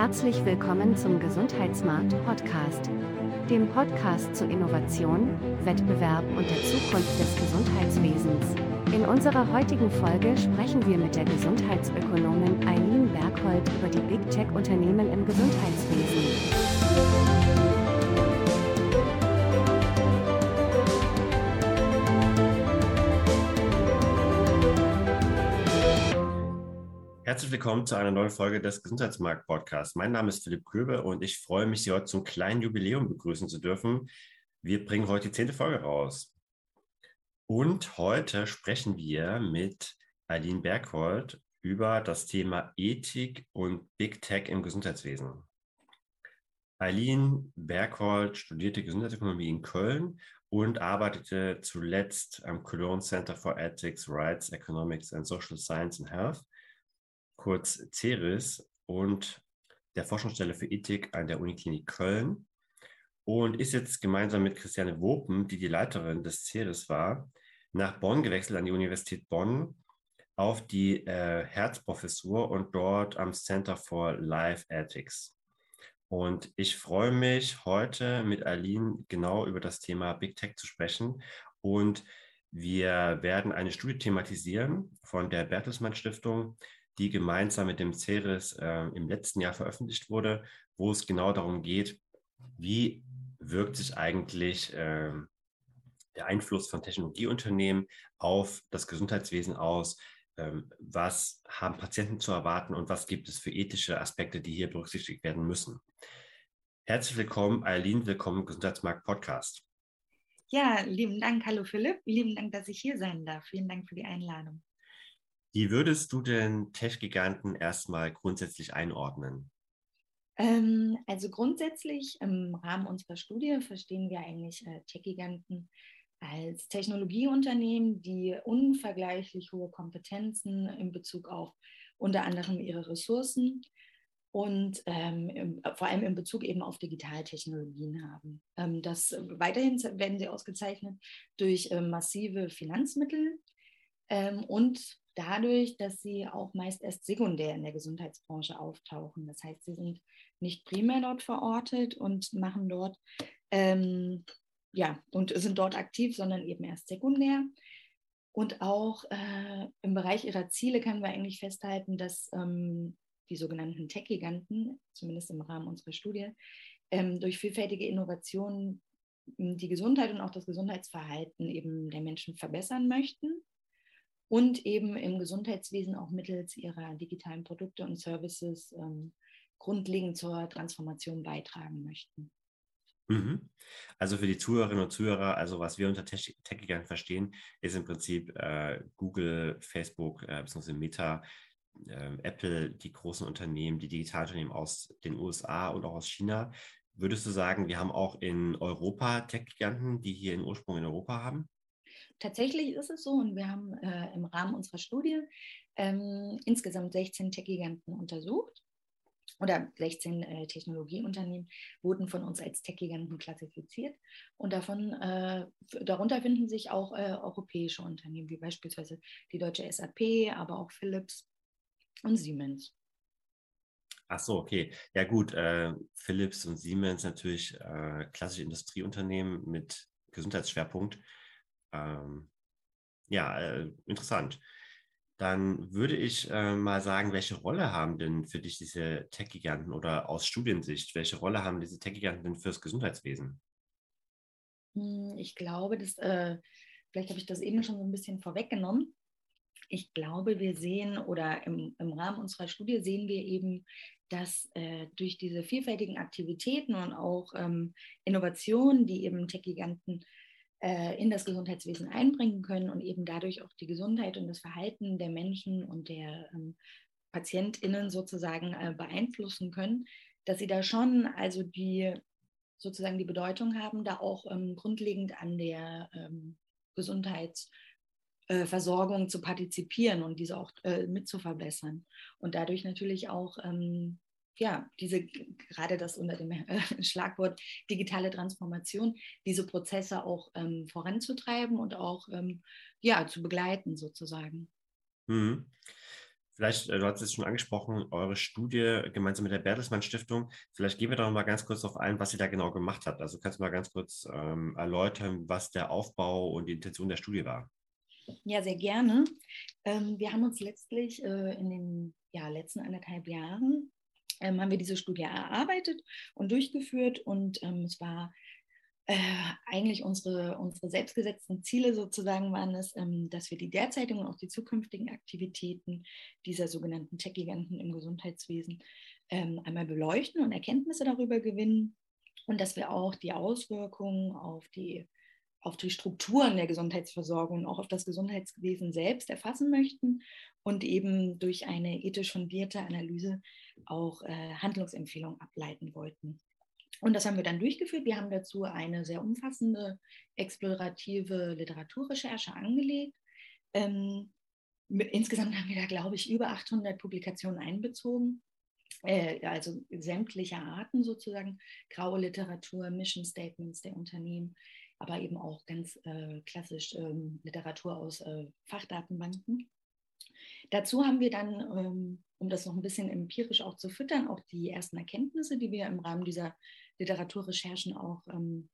Herzlich willkommen zum Gesundheitsmarkt Podcast, dem Podcast zu Innovation, Wettbewerb und der Zukunft des Gesundheitswesens. In unserer heutigen Folge sprechen wir mit der Gesundheitsökonomin Eileen Berghold über die Big Tech-Unternehmen im Gesundheitswesen. Herzlich willkommen zu einer neuen Folge des Gesundheitsmarkt Podcasts. Mein Name ist Philipp Köbe und ich freue mich, Sie heute zum kleinen Jubiläum begrüßen zu dürfen. Wir bringen heute die zehnte Folge raus. Und heute sprechen wir mit Eileen Berghold über das Thema Ethik und Big Tech im Gesundheitswesen. Eileen Berghold studierte Gesundheitsökonomie in Köln und arbeitete zuletzt am Cologne Center for Ethics, Rights, Economics and Social Science and Health kurz CERIS und der Forschungsstelle für Ethik an der Uniklinik Köln und ist jetzt gemeinsam mit Christiane Wopen, die die Leiterin des CERIS war, nach Bonn gewechselt an die Universität Bonn auf die äh, Herzprofessur und dort am Center for Life Ethics. Und ich freue mich heute mit Aline genau über das Thema Big Tech zu sprechen. Und wir werden eine Studie thematisieren von der Bertelsmann Stiftung, die gemeinsam mit dem CERES äh, im letzten Jahr veröffentlicht wurde, wo es genau darum geht, wie wirkt sich eigentlich äh, der Einfluss von Technologieunternehmen auf das Gesundheitswesen aus, ähm, was haben Patienten zu erwarten und was gibt es für ethische Aspekte, die hier berücksichtigt werden müssen. Herzlich willkommen, Eileen, willkommen im Gesundheitsmarkt Podcast. Ja, lieben Dank. Hallo Philipp. Lieben Dank, dass ich hier sein darf. Vielen Dank für die Einladung. Wie würdest du den Tech-Giganten erstmal grundsätzlich einordnen? Ähm, also grundsätzlich im Rahmen unserer Studie verstehen wir eigentlich äh, Tech-Giganten als Technologieunternehmen, die unvergleichlich hohe Kompetenzen in Bezug auf unter anderem ihre Ressourcen und ähm, im, vor allem in Bezug eben auf Digitaltechnologien haben. Ähm, das weiterhin werden sie ausgezeichnet durch äh, massive Finanzmittel ähm, und dadurch, dass sie auch meist erst sekundär in der Gesundheitsbranche auftauchen. Das heißt, sie sind nicht primär dort verortet und machen dort, ähm, ja, und sind dort aktiv, sondern eben erst sekundär. Und auch äh, im Bereich ihrer Ziele können wir eigentlich festhalten, dass ähm, die sogenannten Tech-Giganten, zumindest im Rahmen unserer Studie, ähm, durch vielfältige Innovationen die Gesundheit und auch das Gesundheitsverhalten eben der Menschen verbessern möchten und eben im Gesundheitswesen auch mittels ihrer digitalen Produkte und Services ähm, grundlegend zur Transformation beitragen möchten. Mhm. Also für die Zuhörerinnen und Zuhörer, also was wir unter Tech-Gigant verstehen, ist im Prinzip äh, Google, Facebook äh, bzw. Meta, äh, Apple, die großen Unternehmen, die Digitalunternehmen aus den USA und auch aus China. Würdest du sagen, wir haben auch in Europa Tech-Giganten, die hier einen Ursprung in Europa haben? Tatsächlich ist es so und wir haben äh, im Rahmen unserer Studie ähm, insgesamt 16 Tech-Giganten untersucht oder 16 äh, Technologieunternehmen wurden von uns als Tech-Giganten klassifiziert und davon, äh, darunter finden sich auch äh, europäische Unternehmen wie beispielsweise die deutsche SAP, aber auch Philips und Siemens. Ach so, okay. Ja gut, äh, Philips und Siemens natürlich äh, klassische Industrieunternehmen mit Gesundheitsschwerpunkt. Ähm, ja, äh, interessant. Dann würde ich äh, mal sagen, welche Rolle haben denn für dich diese Tech-Giganten oder aus Studiensicht, welche Rolle haben diese Tech-Giganten denn fürs Gesundheitswesen? Hm, ich glaube, dass, äh, vielleicht habe ich das eben schon so ein bisschen vorweggenommen. Ich glaube, wir sehen oder im, im Rahmen unserer Studie sehen wir eben, dass äh, durch diese vielfältigen Aktivitäten und auch ähm, Innovationen, die eben Tech-Giganten in das Gesundheitswesen einbringen können und eben dadurch auch die Gesundheit und das Verhalten der Menschen und der ähm, PatientInnen sozusagen äh, beeinflussen können, dass sie da schon also die sozusagen die Bedeutung haben, da auch ähm, grundlegend an der ähm, Gesundheitsversorgung äh, zu partizipieren und diese auch äh, mit zu verbessern. Und dadurch natürlich auch ähm, ja, diese, gerade das unter dem äh, Schlagwort digitale Transformation, diese Prozesse auch ähm, voranzutreiben und auch ähm, ja, zu begleiten sozusagen. Mhm. Vielleicht, äh, du hast es schon angesprochen, eure Studie gemeinsam mit der Bertelsmann Stiftung. Vielleicht gehen wir da noch mal ganz kurz darauf ein, was ihr da genau gemacht habt. Also kannst du mal ganz kurz ähm, erläutern, was der Aufbau und die Intention der Studie war? Ja, sehr gerne. Ähm, wir haben uns letztlich äh, in den ja, letzten anderthalb Jahren ähm, haben wir diese Studie erarbeitet und durchgeführt und ähm, es war äh, eigentlich unsere, unsere selbstgesetzten Ziele sozusagen waren es, ähm, dass wir die derzeitigen und auch die zukünftigen Aktivitäten dieser sogenannten Tech-Giganten im Gesundheitswesen ähm, einmal beleuchten und Erkenntnisse darüber gewinnen und dass wir auch die Auswirkungen auf die, auf die Strukturen der Gesundheitsversorgung und auch auf das Gesundheitswesen selbst erfassen möchten und eben durch eine ethisch fundierte Analyse auch äh, Handlungsempfehlungen ableiten wollten. Und das haben wir dann durchgeführt. Wir haben dazu eine sehr umfassende explorative Literaturrecherche angelegt. Ähm, insgesamt haben wir da, glaube ich, über 800 Publikationen einbezogen. Äh, also sämtlicher Arten sozusagen, graue Literatur, Mission Statements der Unternehmen, aber eben auch ganz äh, klassisch ähm, Literatur aus äh, Fachdatenbanken. Dazu haben wir dann, ähm, um das noch ein bisschen empirisch auch zu füttern, auch die ersten Erkenntnisse, die wir im Rahmen dieser Literaturrecherchen auch ähm,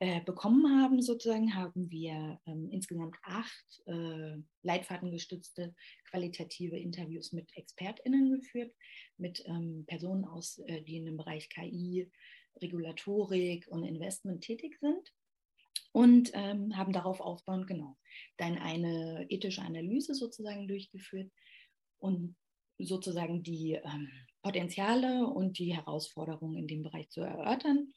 äh, bekommen haben, sozusagen, haben wir ähm, insgesamt acht äh, leitfadengestützte qualitative Interviews mit ExpertInnen geführt, mit Personen aus, äh, die in dem Bereich KI, Regulatorik und Investment tätig sind und ähm, haben darauf aufbauend genau dann eine ethische Analyse sozusagen durchgeführt und sozusagen die ähm, Potenziale und die Herausforderungen in dem Bereich zu erörtern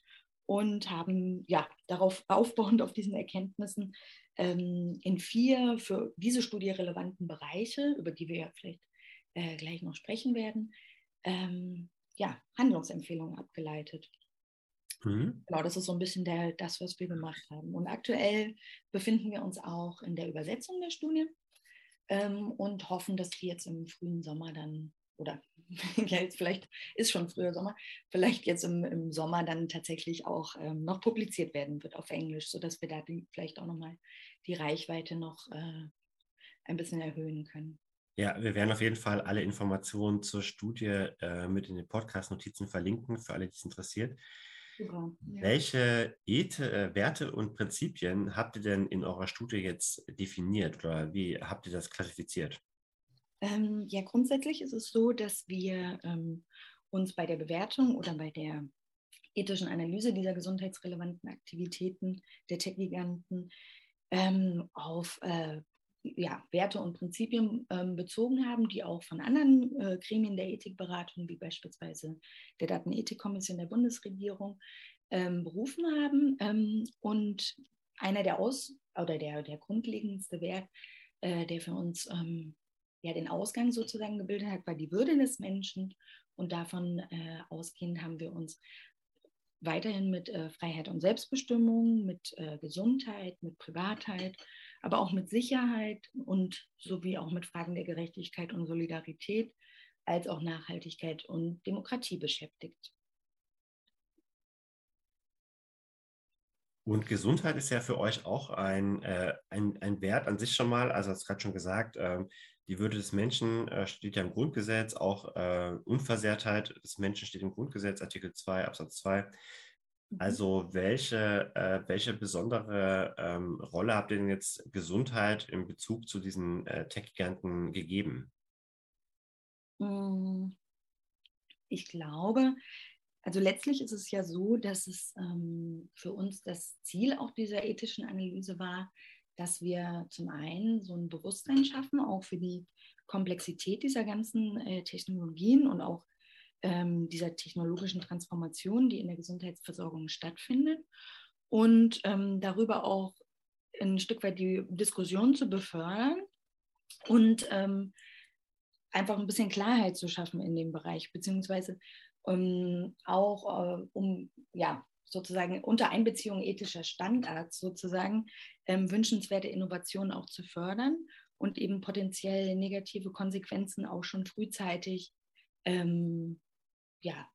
und haben ja darauf aufbauend auf diesen Erkenntnissen ähm, in vier für diese Studie relevanten Bereiche, über die wir ja vielleicht äh, gleich noch sprechen werden, ähm, ja, Handlungsempfehlungen abgeleitet. Mhm. Genau, das ist so ein bisschen der, das, was wir gemacht haben. Und aktuell befinden wir uns auch in der Übersetzung der Studie ähm, und hoffen, dass die jetzt im frühen Sommer dann oder ja, jetzt vielleicht ist schon früher Sommer, vielleicht jetzt im, im Sommer dann tatsächlich auch ähm, noch publiziert werden wird auf Englisch, sodass wir da die, vielleicht auch nochmal die Reichweite noch äh, ein bisschen erhöhen können. Ja, wir werden auf jeden Fall alle Informationen zur Studie äh, mit in den Podcast-Notizen verlinken, für alle, die es interessiert. Ja. Welche Eth äh, Werte und Prinzipien habt ihr denn in eurer Studie jetzt definiert oder wie habt ihr das klassifiziert? Ähm, ja, grundsätzlich ist es so, dass wir ähm, uns bei der Bewertung oder bei der ethischen Analyse dieser gesundheitsrelevanten Aktivitäten der Tech-Giganten ähm, auf äh, ja, Werte und Prinzipien ähm, bezogen haben, die auch von anderen äh, Gremien der Ethikberatung, wie beispielsweise der Datenethikkommission der Bundesregierung, ähm, berufen haben. Ähm, und einer der Aus- oder der, der grundlegendste Wert, äh, der für uns ähm, ja, den Ausgang sozusagen gebildet hat, war die Würde des Menschen. Und davon äh, ausgehend haben wir uns weiterhin mit äh, Freiheit und Selbstbestimmung, mit äh, Gesundheit, mit Privatheit, aber auch mit Sicherheit und sowie auch mit Fragen der Gerechtigkeit und Solidarität, als auch Nachhaltigkeit und Demokratie beschäftigt. Und Gesundheit ist ja für euch auch ein, äh, ein, ein Wert an sich schon mal. Also, hast gerade schon gesagt, ähm, die Würde des Menschen äh, steht ja im Grundgesetz, auch äh, Unversehrtheit des Menschen steht im Grundgesetz, Artikel 2, Absatz 2. Mhm. Also welche, äh, welche besondere ähm, Rolle habt ihr denn jetzt Gesundheit in Bezug zu diesen äh, Tech-Giganten gegeben? Hm, ich glaube, also letztlich ist es ja so, dass es ähm, für uns das Ziel auch dieser ethischen Analyse war, dass wir zum einen so ein Bewusstsein schaffen, auch für die Komplexität dieser ganzen äh, Technologien und auch ähm, dieser technologischen Transformation, die in der Gesundheitsversorgung stattfindet. Und ähm, darüber auch ein Stück weit die Diskussion zu befördern und ähm, einfach ein bisschen Klarheit zu schaffen in dem Bereich, beziehungsweise ähm, auch äh, um ja, sozusagen unter Einbeziehung ethischer Standards sozusagen ähm, wünschenswerte Innovationen auch zu fördern und eben potenziell negative Konsequenzen auch schon frühzeitig ähm, ja,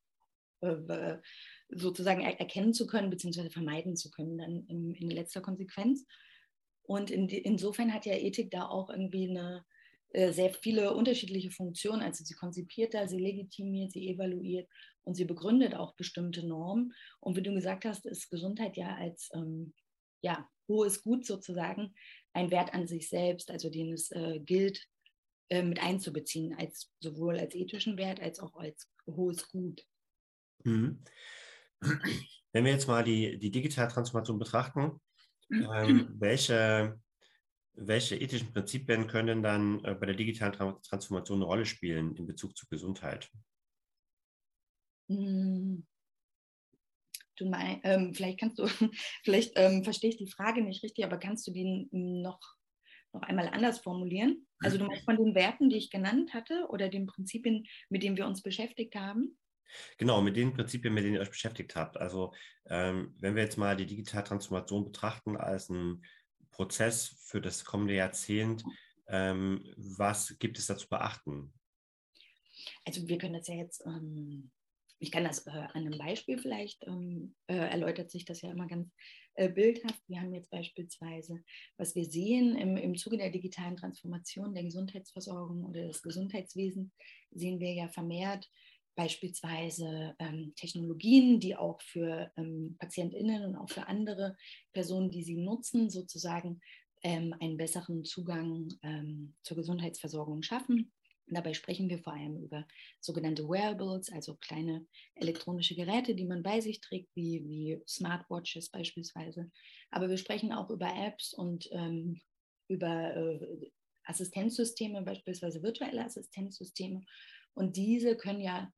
äh, sozusagen er erkennen zu können, beziehungsweise vermeiden zu können, dann in, in letzter Konsequenz. Und in insofern hat ja Ethik da auch irgendwie eine, äh, sehr viele unterschiedliche Funktionen. Also sie konzipiert da, sie legitimiert, sie evaluiert und sie begründet auch bestimmte Normen. Und wie du gesagt hast, ist Gesundheit ja als ähm, ja, hohes Gut sozusagen ein Wert an sich selbst, also den es äh, gilt äh, mit einzubeziehen, als sowohl als ethischen Wert als auch als hohes Gut. Mhm. Wenn wir jetzt mal die, die digitale Transformation betrachten, ähm, welche welche ethischen Prinzipien können dann äh, bei der digitalen Transformation eine Rolle spielen in Bezug zur Gesundheit? Hm. Du mein, ähm, vielleicht kannst du, vielleicht ähm, verstehe ich die Frage nicht richtig, aber kannst du die noch, noch einmal anders formulieren? Also du meinst von den Werten, die ich genannt hatte oder den Prinzipien, mit denen wir uns beschäftigt haben? Genau, mit den Prinzipien, mit denen ihr euch beschäftigt habt. Also ähm, wenn wir jetzt mal die digitale Transformation betrachten als ein Prozess für das kommende Jahrzehnt. Ähm, was gibt es da zu beachten? Also wir können das ja jetzt, ähm, ich kann das äh, an einem Beispiel vielleicht, ähm, äh, erläutert sich das ja immer ganz äh, bildhaft. Wir haben jetzt beispielsweise, was wir sehen im, im Zuge der digitalen Transformation der Gesundheitsversorgung oder des Gesundheitswesens, sehen wir ja vermehrt beispielsweise ähm, Technologien, die auch für ähm, PatientInnen und auch für andere Personen, die sie nutzen, sozusagen ähm, einen besseren Zugang ähm, zur Gesundheitsversorgung schaffen. Dabei sprechen wir vor allem über sogenannte Wearables, also kleine elektronische Geräte, die man bei sich trägt, wie, wie Smartwatches beispielsweise. Aber wir sprechen auch über Apps und ähm, über äh, Assistenzsysteme, beispielsweise virtuelle Assistenzsysteme. Und diese können ja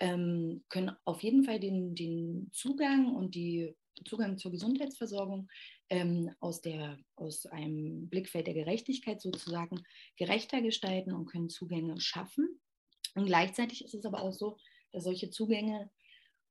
ähm, können auf jeden Fall den, den Zugang und die Zugang zur Gesundheitsversorgung ähm, aus, der, aus einem Blickfeld der Gerechtigkeit sozusagen gerechter gestalten und können Zugänge schaffen. Und gleichzeitig ist es aber auch so, dass solche Zugänge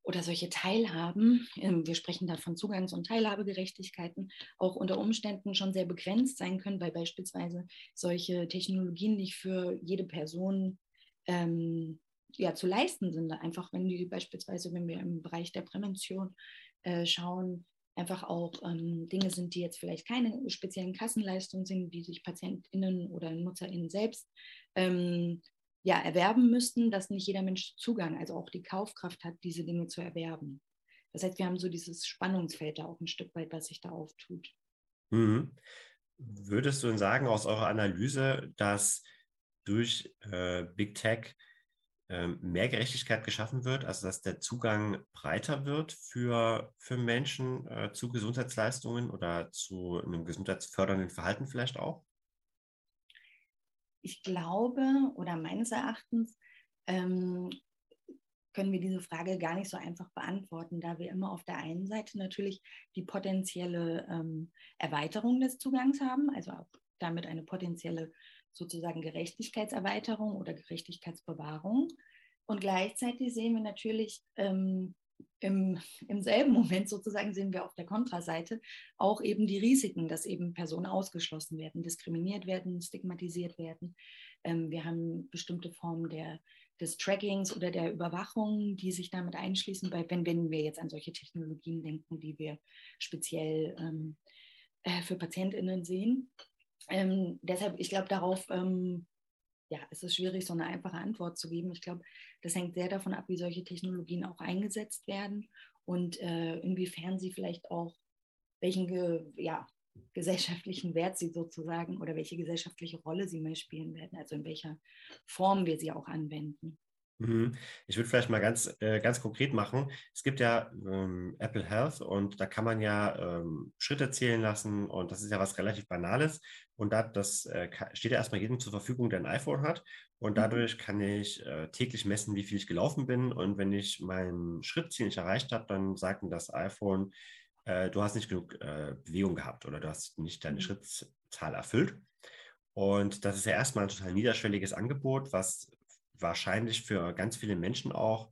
oder solche Teilhaben, ähm, wir sprechen da von Zugangs- und Teilhabegerechtigkeiten, auch unter Umständen schon sehr begrenzt sein können, weil beispielsweise solche Technologien nicht für jede Person ähm, ja, zu leisten sind. Einfach wenn die beispielsweise, wenn wir im Bereich der Prävention äh, schauen, einfach auch ähm, Dinge sind, die jetzt vielleicht keine speziellen Kassenleistungen sind, die sich PatientInnen oder NutzerInnen selbst ähm, ja, erwerben müssten, dass nicht jeder Mensch Zugang, also auch die Kaufkraft hat, diese Dinge zu erwerben. Das heißt, wir haben so dieses Spannungsfeld da auch ein Stück weit, was sich da auftut. Mhm. Würdest du denn sagen aus eurer Analyse, dass durch äh, Big Tech mehr Gerechtigkeit geschaffen wird, also dass der Zugang breiter wird für, für Menschen äh, zu Gesundheitsleistungen oder zu einem gesundheitsfördernden Verhalten vielleicht auch? Ich glaube oder meines Erachtens ähm, können wir diese Frage gar nicht so einfach beantworten, da wir immer auf der einen Seite natürlich die potenzielle ähm, Erweiterung des Zugangs haben, also auch damit eine potenzielle sozusagen Gerechtigkeitserweiterung oder Gerechtigkeitsbewahrung. Und gleichzeitig sehen wir natürlich ähm, im, im selben Moment sozusagen sehen wir auf der Kontraseite auch eben die Risiken, dass eben Personen ausgeschlossen werden, diskriminiert werden, stigmatisiert werden. Ähm, wir haben bestimmte Formen der, des Trackings oder der Überwachung, die sich damit einschließen, weil wenn, wenn wir jetzt an solche Technologien denken, die wir speziell ähm, äh, für PatientInnen sehen. Ähm, deshalb, ich glaube, darauf ähm, ja, es ist schwierig, so eine einfache Antwort zu geben. Ich glaube, das hängt sehr davon ab, wie solche Technologien auch eingesetzt werden und äh, inwiefern sie vielleicht auch, welchen ge, ja, gesellschaftlichen Wert sie sozusagen oder welche gesellschaftliche Rolle sie mal spielen werden, also in welcher Form wir sie auch anwenden. Mhm. Ich würde vielleicht mal ganz, äh, ganz konkret machen. Es gibt ja ähm, Apple Health und da kann man ja ähm, Schritte zählen lassen und das ist ja was relativ Banales. Und da, das äh, steht ja erstmal jedem zur Verfügung, der ein iPhone hat. Und mhm. dadurch kann ich äh, täglich messen, wie viel ich gelaufen bin. Und wenn ich mein Schrittziel nicht erreicht habe, dann sagt mir das iPhone, äh, du hast nicht genug äh, Bewegung gehabt oder du hast nicht deine mhm. Schrittzahl erfüllt. Und das ist ja erstmal ein total niederschwelliges Angebot, was wahrscheinlich für ganz viele Menschen auch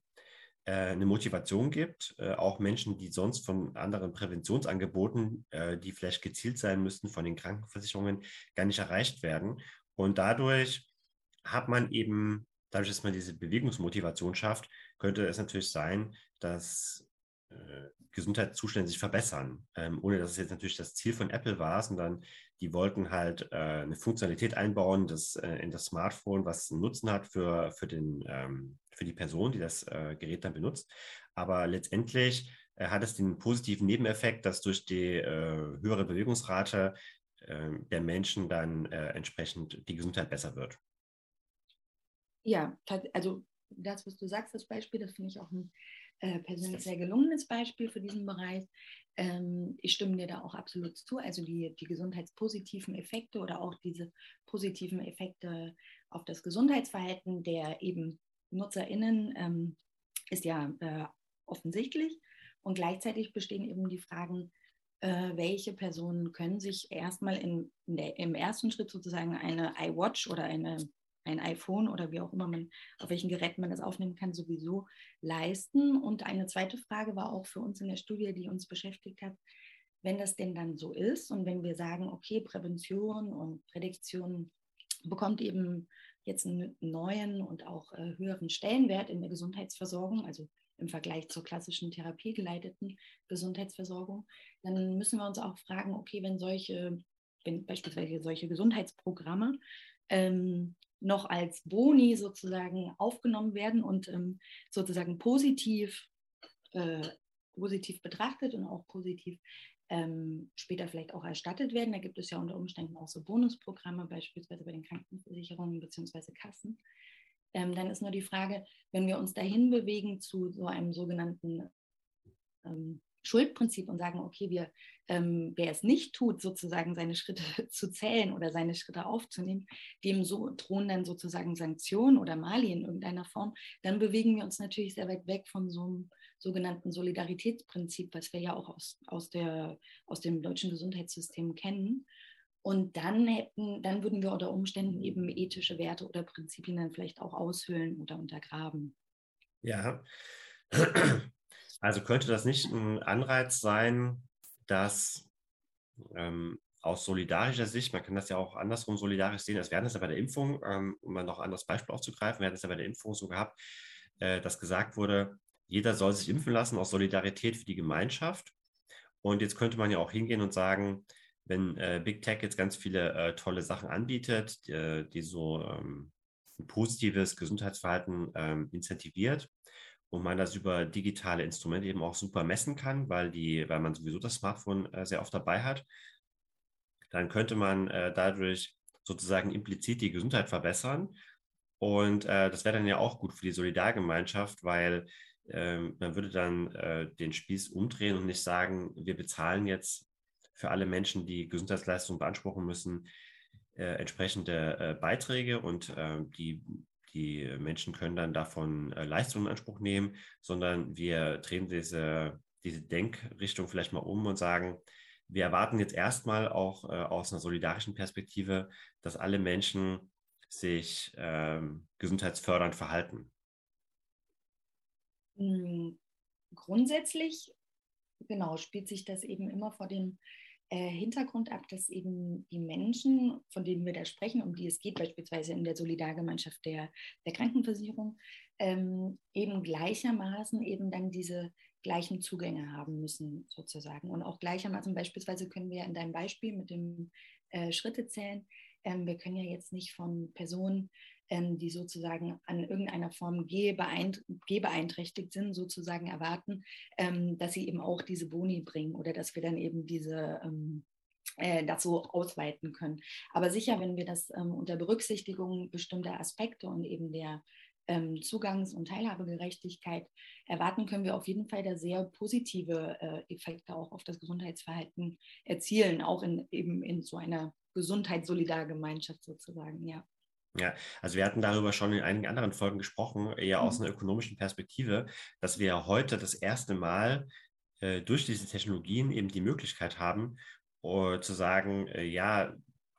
äh, eine Motivation gibt, äh, auch Menschen, die sonst von anderen Präventionsangeboten, äh, die vielleicht gezielt sein müssten von den Krankenversicherungen, gar nicht erreicht werden. Und dadurch hat man eben, dadurch, dass man diese Bewegungsmotivation schafft, könnte es natürlich sein, dass Gesundheitszustände sich verbessern, ähm, ohne dass es jetzt natürlich das Ziel von Apple war, sondern die wollten halt äh, eine Funktionalität einbauen das, äh, in das Smartphone, was einen Nutzen hat für, für, den, ähm, für die Person, die das äh, Gerät dann benutzt. Aber letztendlich äh, hat es den positiven Nebeneffekt, dass durch die äh, höhere Bewegungsrate ähm, der Menschen dann entsprechend die Gesundheit besser wird. Ja, also das, was du sagst, das Beispiel, das finde ich auch ein äh, persönlich sehr gelungenes Beispiel für diesen Bereich. Ähm, ich stimme dir da auch absolut zu. Also die, die gesundheitspositiven Effekte oder auch diese positiven Effekte auf das Gesundheitsverhalten der eben NutzerInnen ähm, ist ja äh, offensichtlich. Und gleichzeitig bestehen eben die Fragen, äh, welche Personen können sich erstmal in, in der, im ersten Schritt sozusagen eine iWatch oder eine ein iPhone oder wie auch immer man, auf welchen Geräten man das aufnehmen kann, sowieso leisten. Und eine zweite Frage war auch für uns in der Studie, die uns beschäftigt hat, wenn das denn dann so ist und wenn wir sagen, okay, Prävention und Prädiktion bekommt eben jetzt einen neuen und auch äh, höheren Stellenwert in der Gesundheitsversorgung, also im Vergleich zur klassischen therapiegeleiteten Gesundheitsversorgung, dann müssen wir uns auch fragen, okay, wenn solche, wenn beispielsweise solche Gesundheitsprogramme ähm, noch als Boni sozusagen aufgenommen werden und ähm, sozusagen positiv, äh, positiv betrachtet und auch positiv ähm, später vielleicht auch erstattet werden. Da gibt es ja unter Umständen auch so Bonusprogramme, beispielsweise bei den Krankenversicherungen bzw. Kassen. Ähm, dann ist nur die Frage, wenn wir uns dahin bewegen zu so einem sogenannten ähm, Schuldprinzip und sagen, okay, wir, ähm, wer es nicht tut, sozusagen seine Schritte zu zählen oder seine Schritte aufzunehmen, dem so drohen dann sozusagen Sanktionen oder Mali in irgendeiner Form, dann bewegen wir uns natürlich sehr weit weg von so einem sogenannten Solidaritätsprinzip, was wir ja auch aus, aus, der, aus dem deutschen Gesundheitssystem kennen. Und dann hätten, dann würden wir unter Umständen eben ethische Werte oder Prinzipien dann vielleicht auch aushöhlen oder untergraben. Ja, also könnte das nicht ein Anreiz sein, dass ähm, aus solidarischer Sicht, man kann das ja auch andersrum solidarisch sehen, als wir hatten es ja bei der Impfung, ähm, um mal noch ein anderes Beispiel aufzugreifen, wir hatten es ja bei der Impfung so gehabt, äh, dass gesagt wurde, jeder soll sich impfen lassen aus Solidarität für die Gemeinschaft. Und jetzt könnte man ja auch hingehen und sagen, wenn äh, Big Tech jetzt ganz viele äh, tolle Sachen anbietet, die, die so ähm, ein positives Gesundheitsverhalten ähm, incentiviert, und man das über digitale Instrumente eben auch super messen kann, weil, die, weil man sowieso das Smartphone äh, sehr oft dabei hat, dann könnte man äh, dadurch sozusagen implizit die Gesundheit verbessern. Und äh, das wäre dann ja auch gut für die Solidargemeinschaft, weil ähm, man würde dann äh, den Spieß umdrehen und nicht sagen, wir bezahlen jetzt für alle Menschen, die Gesundheitsleistungen beanspruchen müssen, äh, entsprechende äh, Beiträge und die die Menschen können dann davon äh, Leistungen in Anspruch nehmen, sondern wir drehen diese, diese Denkrichtung vielleicht mal um und sagen, wir erwarten jetzt erstmal auch äh, aus einer solidarischen Perspektive, dass alle Menschen sich ähm, gesundheitsfördernd verhalten. Hm, grundsätzlich, genau, spielt sich das eben immer vor dem äh, Hintergrund ab, dass eben die Menschen, von denen wir da sprechen, um die es geht, beispielsweise in der Solidargemeinschaft der, der Krankenversicherung, ähm, eben gleichermaßen eben dann diese gleichen Zugänge haben müssen, sozusagen. Und auch gleichermaßen, beispielsweise können wir in deinem Beispiel mit dem äh, Schritte zählen, ähm, wir können ja jetzt nicht von Personen ähm, die sozusagen an irgendeiner Form gehbeeinträchtigt sind, sozusagen erwarten, ähm, dass sie eben auch diese Boni bringen oder dass wir dann eben diese ähm, äh, das so ausweiten können. Aber sicher, wenn wir das ähm, unter Berücksichtigung bestimmter Aspekte und eben der ähm, Zugangs- und Teilhabegerechtigkeit erwarten, können wir auf jeden Fall da sehr positive äh, Effekte auch auf das Gesundheitsverhalten erzielen, auch in, eben in so einer Gesundheitssolidargemeinschaft sozusagen, ja. Ja, also wir hatten darüber schon in einigen anderen Folgen gesprochen, eher aus mhm. einer ökonomischen Perspektive, dass wir heute das erste Mal äh, durch diese Technologien eben die Möglichkeit haben, uh, zu sagen, äh, ja,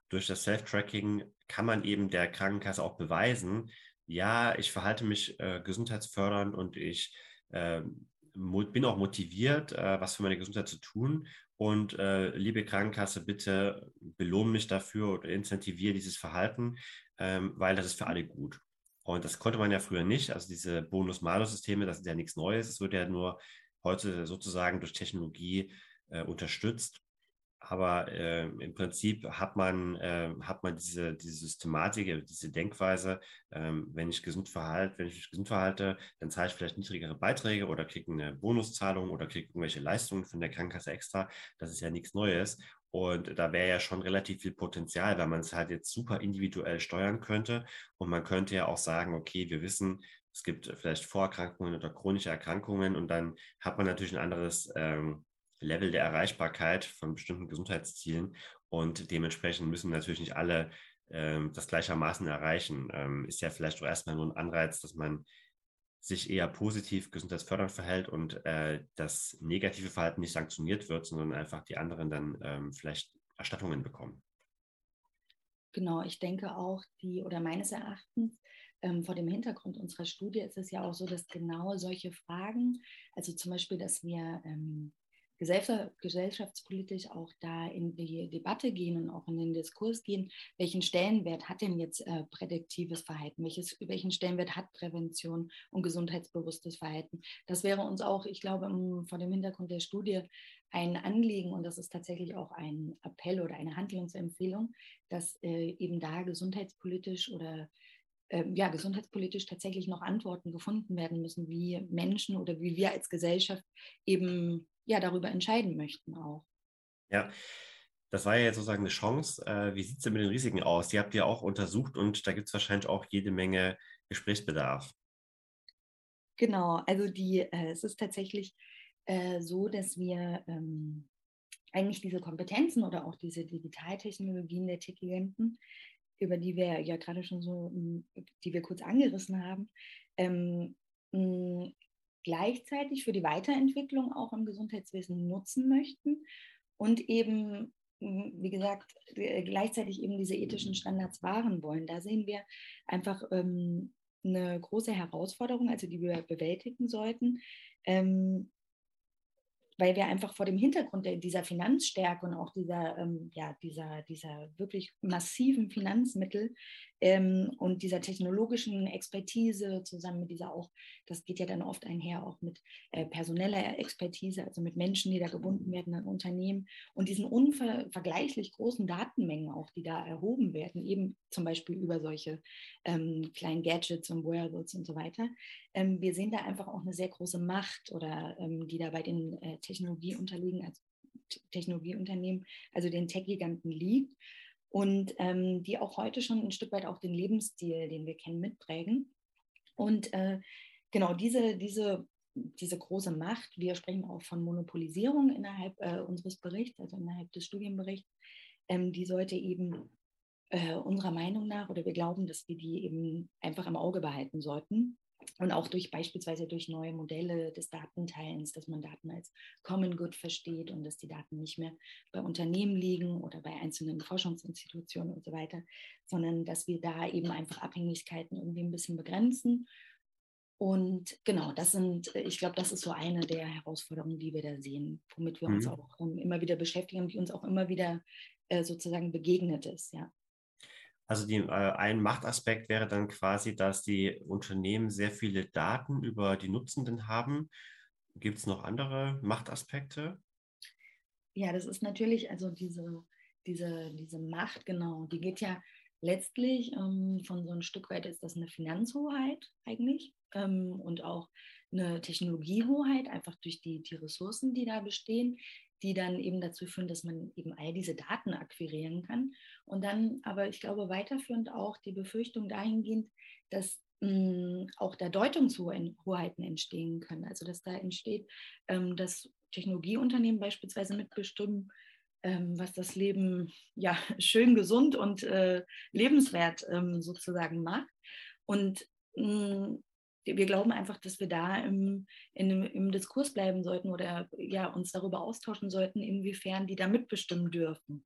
durch das Self-Tracking kann man eben der Krankenkasse auch beweisen, ja, ich verhalte mich äh, gesundheitsfördernd und ich ähm, bin auch motiviert, äh, was für meine Gesundheit zu tun. Und äh, liebe Krankenkasse, bitte belohne mich dafür oder incentiviere dieses Verhalten ähm, weil das ist für alle gut. Und das konnte man ja früher nicht. Also diese Bonus-Malus-Systeme, das ist ja nichts Neues. Es wird ja nur heute sozusagen durch Technologie äh, unterstützt. Aber äh, im Prinzip hat man, äh, hat man diese, diese Systematik, diese Denkweise, ähm, wenn ich gesund verhalte, wenn ich mich gesund verhalte, dann zahle ich vielleicht niedrigere Beiträge oder kriege eine Bonuszahlung oder kriege irgendwelche Leistungen von der Krankenkasse extra. Das ist ja nichts Neues. Und da wäre ja schon relativ viel Potenzial, weil man es halt jetzt super individuell steuern könnte. Und man könnte ja auch sagen, okay, wir wissen, es gibt vielleicht Vorerkrankungen oder chronische Erkrankungen und dann hat man natürlich ein anderes ähm, Level der Erreichbarkeit von bestimmten Gesundheitszielen und dementsprechend müssen natürlich nicht alle ähm, das gleichermaßen erreichen. Ähm, ist ja vielleicht auch erstmal nur ein Anreiz, dass man sich eher positiv gesundheitsfördernd verhält und äh, das negative Verhalten nicht sanktioniert wird, sondern einfach die anderen dann ähm, vielleicht Erstattungen bekommen. Genau, ich denke auch, die oder meines Erachtens ähm, vor dem Hintergrund unserer Studie ist es ja auch so, dass genau solche Fragen, also zum Beispiel, dass wir ähm, gesellschaftspolitisch auch da in die Debatte gehen und auch in den Diskurs gehen, welchen Stellenwert hat denn jetzt äh, prädiktives Verhalten, welches, welchen Stellenwert hat Prävention und gesundheitsbewusstes Verhalten. Das wäre uns auch, ich glaube, um, vor dem Hintergrund der Studie ein Anliegen und das ist tatsächlich auch ein Appell oder eine Handlungsempfehlung, dass äh, eben da gesundheitspolitisch oder ähm, ja, gesundheitspolitisch tatsächlich noch Antworten gefunden werden müssen, wie Menschen oder wie wir als Gesellschaft eben ja darüber entscheiden möchten auch. Ja, das war ja jetzt sozusagen eine Chance. Äh, wie sieht es denn mit den Risiken aus? Die habt ihr auch untersucht und da gibt es wahrscheinlich auch jede Menge Gesprächsbedarf. Genau, also die, äh, es ist tatsächlich äh, so, dass wir ähm, eigentlich diese Kompetenzen oder auch diese Digitaltechnologien der Tech-Giganten, über die wir ja gerade schon so, die wir kurz angerissen haben, ähm, gleichzeitig für die Weiterentwicklung auch im Gesundheitswesen nutzen möchten und eben, wie gesagt, äh, gleichzeitig eben diese ethischen Standards wahren wollen. Da sehen wir einfach ähm, eine große Herausforderung, also die wir bewältigen sollten. Ähm, weil wir einfach vor dem Hintergrund dieser Finanzstärke und auch dieser, ähm, ja, dieser, dieser wirklich massiven Finanzmittel ähm, und dieser technologischen Expertise zusammen mit dieser auch, das geht ja dann oft einher auch mit äh, personeller Expertise, also mit Menschen, die da gebunden werden an Unternehmen und diesen unvergleichlich großen Datenmengen auch, die da erhoben werden, eben zum Beispiel über solche ähm, kleinen Gadgets und Wearables und so weiter. Ähm, wir sehen da einfach auch eine sehr große Macht oder ähm, die da bei den äh, Technologieunternehmen, also Technologieunternehmen, also den Tech-Giganten liegt und ähm, die auch heute schon ein Stück weit auch den Lebensstil, den wir kennen, mitprägen. Und äh, genau diese, diese, diese große Macht, wir sprechen auch von Monopolisierung innerhalb äh, unseres Berichts, also innerhalb des Studienberichts, ähm, die sollte eben äh, unserer Meinung nach, oder wir glauben, dass wir die eben einfach im Auge behalten sollten und auch durch beispielsweise durch neue Modelle des Datenteilens, dass man Daten als Common Good versteht und dass die Daten nicht mehr bei Unternehmen liegen oder bei einzelnen Forschungsinstitutionen und so weiter, sondern dass wir da eben einfach Abhängigkeiten irgendwie ein bisschen begrenzen. Und genau, das sind, ich glaube, das ist so eine der Herausforderungen, die wir da sehen, womit wir mhm. uns auch um, immer wieder beschäftigen und die uns auch immer wieder äh, sozusagen begegnet ist, ja. Also die, äh, ein Machtaspekt wäre dann quasi, dass die Unternehmen sehr viele Daten über die Nutzenden haben. Gibt es noch andere Machtaspekte? Ja, das ist natürlich, also diese, diese, diese Macht, genau, die geht ja letztlich ähm, von so ein Stück weit ist das eine Finanzhoheit eigentlich ähm, und auch eine Technologiehoheit, einfach durch die, die Ressourcen, die da bestehen die dann eben dazu führen, dass man eben all diese Daten akquirieren kann. Und dann aber, ich glaube, weiterführend auch die Befürchtung dahingehend, dass mh, hm, auch da Deutungshoheiten entstehen können. Also dass da entsteht, ähm, dass Technologieunternehmen beispielsweise mitbestimmen, ähm, was das Leben ja schön, gesund und äh, lebenswert ähm, sozusagen macht. Und mh, hm, wir glauben einfach, dass wir da im, in, im Diskurs bleiben sollten oder ja, uns darüber austauschen sollten, inwiefern die da mitbestimmen dürfen.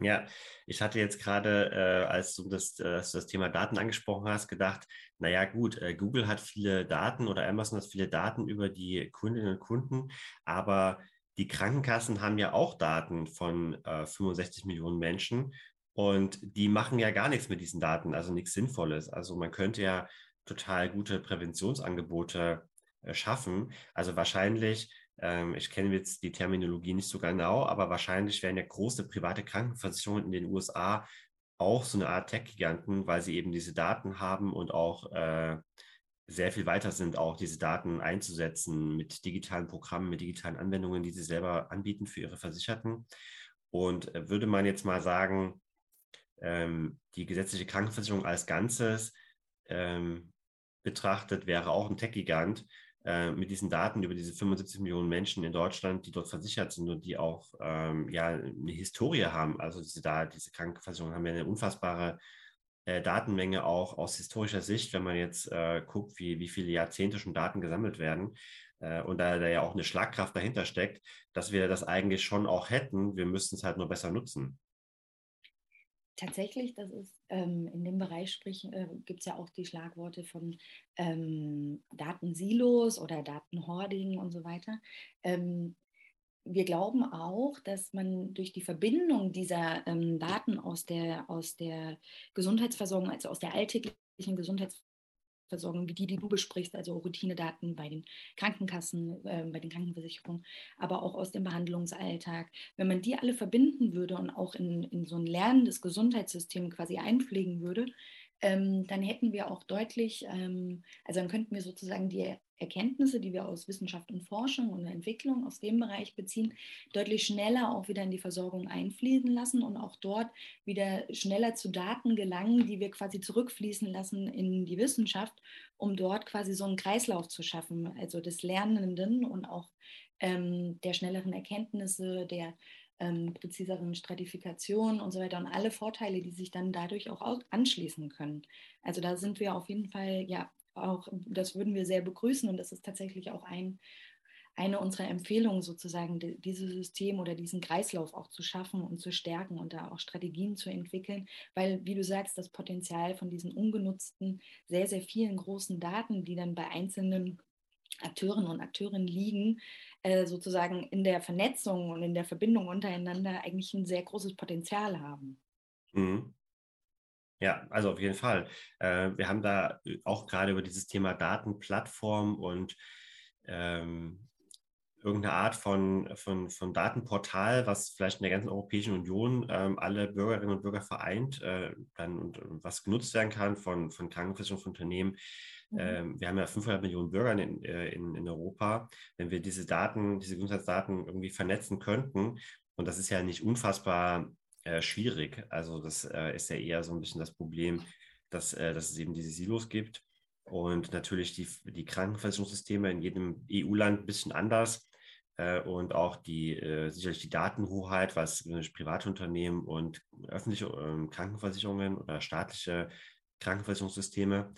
Ja, ich hatte jetzt gerade, äh, als du das, äh, das Thema Daten angesprochen hast, gedacht, naja gut, äh, Google hat viele Daten oder Amazon hat viele Daten über die Kundinnen und Kunden, aber die Krankenkassen haben ja auch Daten von 65 äh, Millionen Menschen und die machen ja gar nichts mit diesen Daten, also nichts Sinnvolles. Also man könnte ja total gute Präventionsangebote äh, schaffen. Also wahrscheinlich, ähm, ich kenne jetzt die Terminologie nicht so genau, aber wahrscheinlich werden ja große private Krankenversicherungen in den USA auch so eine Art Tech-Giganten, weil sie eben diese Daten haben und auch äh, sehr viel weiter sind, auch diese Daten einzusetzen mit digitalen Programmen, mit digitalen Anwendungen, die sie selber anbieten für ihre Versicherten. Und äh, würde man jetzt mal sagen, ähm, die gesetzliche Krankenversicherung als Ganzes ähm, betrachtet, wäre auch ein Tech-Gigant äh, mit diesen Daten über diese 75 Millionen Menschen in Deutschland, die dort versichert sind und die auch ähm, ja, eine Historie haben. Also diese, da, diese Krankenversicherungen haben ja eine unfassbare äh, Datenmenge auch aus historischer Sicht, wenn man jetzt äh, guckt, wie, wie viele Jahrzehnte schon Daten gesammelt werden. Äh, und da, da ja auch eine Schlagkraft dahinter steckt, dass wir das eigentlich schon auch hätten. Wir müssten es halt nur besser nutzen. Tatsächlich, das ist ähm, in dem Bereich äh, gibt es ja auch die Schlagworte von ähm, Datensilos oder Datenhoarding und so weiter. Ähm, wir glauben auch, dass man durch die Verbindung dieser ähm, Daten aus der, aus der Gesundheitsversorgung, also aus der alltäglichen Gesundheitsversorgung, Versorgung, wie die, die du besprichst, also Routinedaten bei den Krankenkassen, äh, bei den Krankenversicherungen, aber auch aus dem Behandlungsalltag. Wenn man die alle verbinden würde und auch in, in so ein lernendes Gesundheitssystem quasi einpflegen würde, ähm, dann hätten wir auch deutlich, ähm, also dann könnten wir sozusagen die Erkenntnisse, die wir aus Wissenschaft und Forschung und Entwicklung aus dem Bereich beziehen, deutlich schneller auch wieder in die Versorgung einfließen lassen und auch dort wieder schneller zu Daten gelangen, die wir quasi zurückfließen lassen in die Wissenschaft, um dort quasi so einen Kreislauf zu schaffen, also des Lernenden und auch ähm, der schnelleren Erkenntnisse, der ähm, präziseren Stratifikation und so weiter und alle Vorteile, die sich dann dadurch auch anschließen können. Also da sind wir auf jeden Fall, ja, auch, das würden wir sehr begrüßen und das ist tatsächlich auch ein, eine unserer Empfehlungen sozusagen, dieses System oder diesen Kreislauf auch zu schaffen und zu stärken und da auch Strategien zu entwickeln, weil, wie du sagst, das Potenzial von diesen ungenutzten, sehr, sehr vielen großen Daten, die dann bei einzelnen Akteuren und Akteurinnen liegen, äh, sozusagen in der Vernetzung und in der Verbindung untereinander eigentlich ein sehr großes Potenzial haben. Mhm. Ja, also auf jeden Fall. Äh, wir haben da äh, auch gerade über dieses Thema Datenplattform und ähm, irgendeine Art von, von, von Datenportal, was vielleicht in der ganzen Europäischen Union ähm, alle Bürgerinnen und Bürger vereint, äh, dann und, und, was genutzt werden kann von, von Krankenversicherungsunternehmen, Mhm. Ähm, wir haben ja 500 Millionen Bürger in, äh, in, in Europa. Wenn wir diese Daten, diese Gesundheitsdaten irgendwie vernetzen könnten, und das ist ja nicht unfassbar äh, schwierig, also das äh, ist ja eher so ein bisschen das Problem, dass, äh, dass es eben diese Silos gibt und natürlich die, die Krankenversicherungssysteme in jedem EU-Land ein bisschen anders äh, und auch die äh, sicherlich die Datenhoheit, was private Unternehmen und öffentliche äh, Krankenversicherungen oder staatliche Krankenversicherungssysteme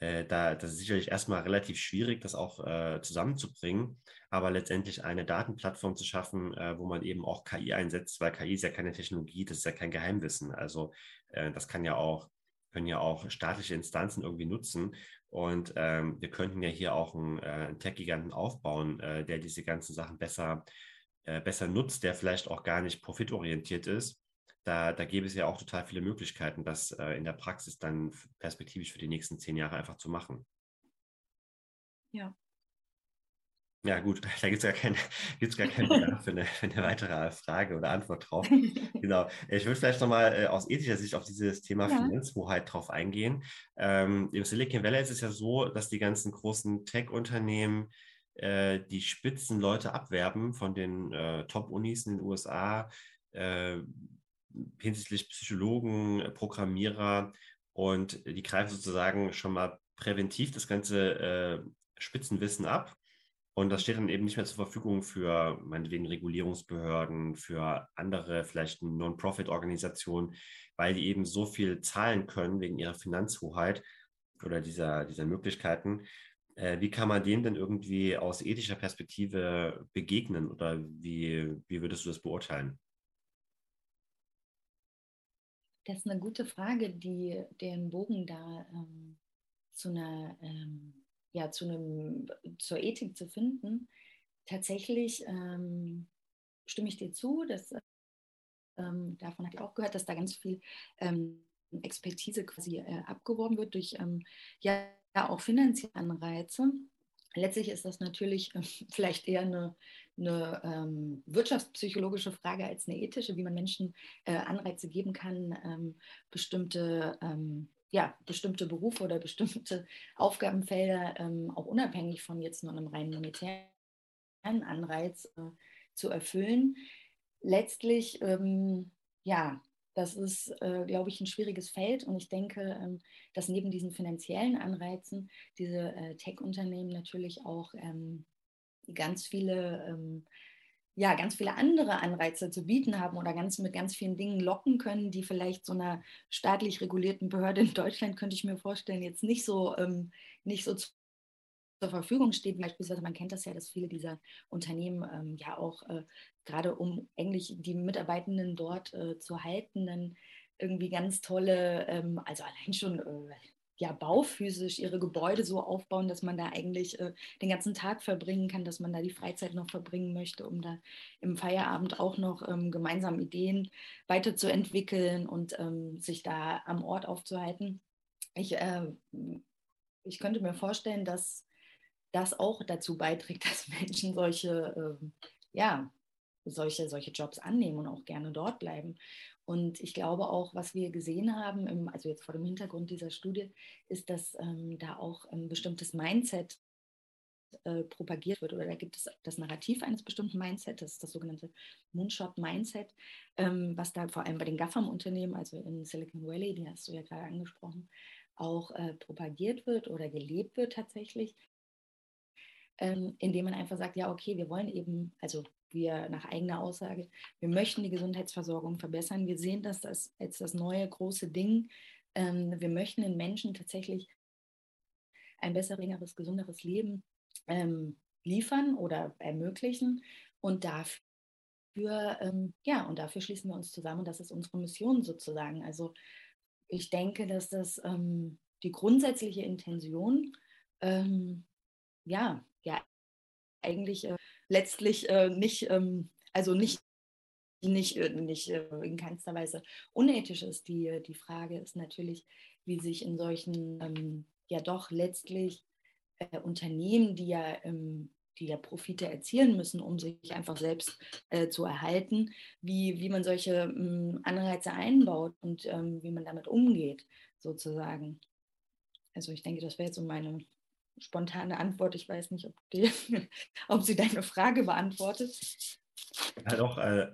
äh, da, das ist sicherlich erstmal relativ schwierig, das auch zusammenzubringen, aber letztendlich eine Datenplattform zu schaffen, wo man eben auch KI einsetzt, weil KI ist ja keine Technologie, das ist ja kein Geheimwissen. Also das kann ja auch, können ja auch staatliche Instanzen irgendwie nutzen. Und ähm, wir könnten ja hier auch einen, äh, einen Tech-Giganten aufbauen, äh, der diese ganzen Sachen besser, besser nutzt, der vielleicht auch gar nicht profitorientiert ist da, da gäbe es ja auch total viele Möglichkeiten, das äh, in der Praxis dann perspektivisch für die nächsten zehn Jahre einfach zu machen. Ja. Ja, gut, da gibt es gar, kein, gibt's gar keinen Bedarf für eine, für eine, weitere Frage oder Antwort drauf. genau. Ich würde vielleicht nochmal äh, aus ethischer Sicht auf dieses Thema ja. Finanzhoheit drauf eingehen. Ähm, Im Silicon Valley ist es ja so, dass die ganzen großen Tech-Unternehmen äh, die Spitzenleute abwerben von den äh, Top-Unis in den USA, äh, hinsichtlich Psychologen, Programmierer und die greifen sozusagen schon mal präventiv das ganze äh, Spitzenwissen ab. Und das steht dann eben nicht mehr zur Verfügung für meinetwegen Regulierungsbehörden, für andere, vielleicht Non-Profit-Organisationen, weil die eben so viel zahlen können wegen ihrer Finanzhoheit oder dieser, dieser Möglichkeiten. Äh, wie kann man dem denn irgendwie aus ethischer Perspektive begegnen oder wie, wie würdest du das beurteilen? Das ist eine gute Frage, die den Bogen da ähm, zu einer, ähm, ja, zu einem, zur Ethik zu finden. Tatsächlich ähm, stimme ich dir zu, dass ähm, davon habe ich auch gehört, dass da ganz viel ähm, Expertise quasi äh, abgeworben wird durch ähm, ja auch finanzielle Anreize. Letztlich ist das natürlich äh, vielleicht eher eine, eine ähm, wirtschaftspsychologische Frage als eine ethische, wie man Menschen äh, Anreize geben kann, ähm, bestimmte, ähm, ja, bestimmte Berufe oder bestimmte Aufgabenfelder ähm, auch unabhängig von jetzt nur einem rein monetären Anreiz äh, zu erfüllen. Letztlich, ähm, ja, das ist, äh, glaube ich, ein schwieriges Feld. Und ich denke, ähm, dass neben diesen finanziellen Anreizen diese äh, Tech-Unternehmen natürlich auch ähm, ganz viele, ähm, ja, ganz viele andere Anreize zu bieten haben oder ganz mit ganz vielen Dingen locken können, die vielleicht so einer staatlich regulierten Behörde in Deutschland, könnte ich mir vorstellen, jetzt nicht so, ähm, nicht so zu zur Verfügung steht. Beispielsweise, man kennt das ja, dass viele dieser Unternehmen ähm, ja auch äh, gerade um eigentlich die Mitarbeitenden dort äh, zu halten, dann irgendwie ganz tolle, ähm, also allein schon äh, ja, bauphysisch ihre Gebäude so aufbauen, dass man da eigentlich äh, den ganzen Tag verbringen kann, dass man da die Freizeit noch verbringen möchte, um da im Feierabend auch noch ähm, gemeinsam Ideen weiterzuentwickeln und ähm, sich da am Ort aufzuhalten. Ich, äh, ich könnte mir vorstellen, dass das auch dazu beiträgt, dass Menschen solche, äh, ja, solche, solche Jobs annehmen und auch gerne dort bleiben. Und ich glaube auch, was wir gesehen haben, im, also jetzt vor dem Hintergrund dieser Studie, ist, dass ähm, da auch ein bestimmtes Mindset äh, propagiert wird. Oder da gibt es das Narrativ eines bestimmten Mindsets, das ist das sogenannte Moonshot-Mindset, ähm, was da vor allem bei den GAFAM-Unternehmen, also in Silicon Valley, die hast du ja gerade angesprochen, auch äh, propagiert wird oder gelebt wird tatsächlich. Ähm, indem man einfach sagt, ja, okay, wir wollen eben, also wir nach eigener Aussage, wir möchten die Gesundheitsversorgung verbessern. Wir sehen das als, als das neue große Ding. Ähm, wir möchten den Menschen tatsächlich ein besseres, gesunderes Leben ähm, liefern oder ermöglichen. Und dafür, ähm, ja, und dafür schließen wir uns zusammen. Das ist unsere Mission sozusagen. Also ich denke, dass das ähm, die grundsätzliche Intention ähm, ja, ja eigentlich äh, letztlich äh, nicht, ähm, also nicht, nicht, äh, nicht äh, in keinster Weise unethisch ist. Die, die Frage ist natürlich, wie sich in solchen ähm, ja doch letztlich äh, Unternehmen, die ja ähm, die ja Profite erzielen müssen, um sich einfach selbst äh, zu erhalten, wie, wie man solche ähm, Anreize einbaut und ähm, wie man damit umgeht, sozusagen. Also ich denke, das wäre jetzt so meine spontane Antwort. Ich weiß nicht, ob, die, ob sie deine Frage beantwortet. Ja, doch. Äh,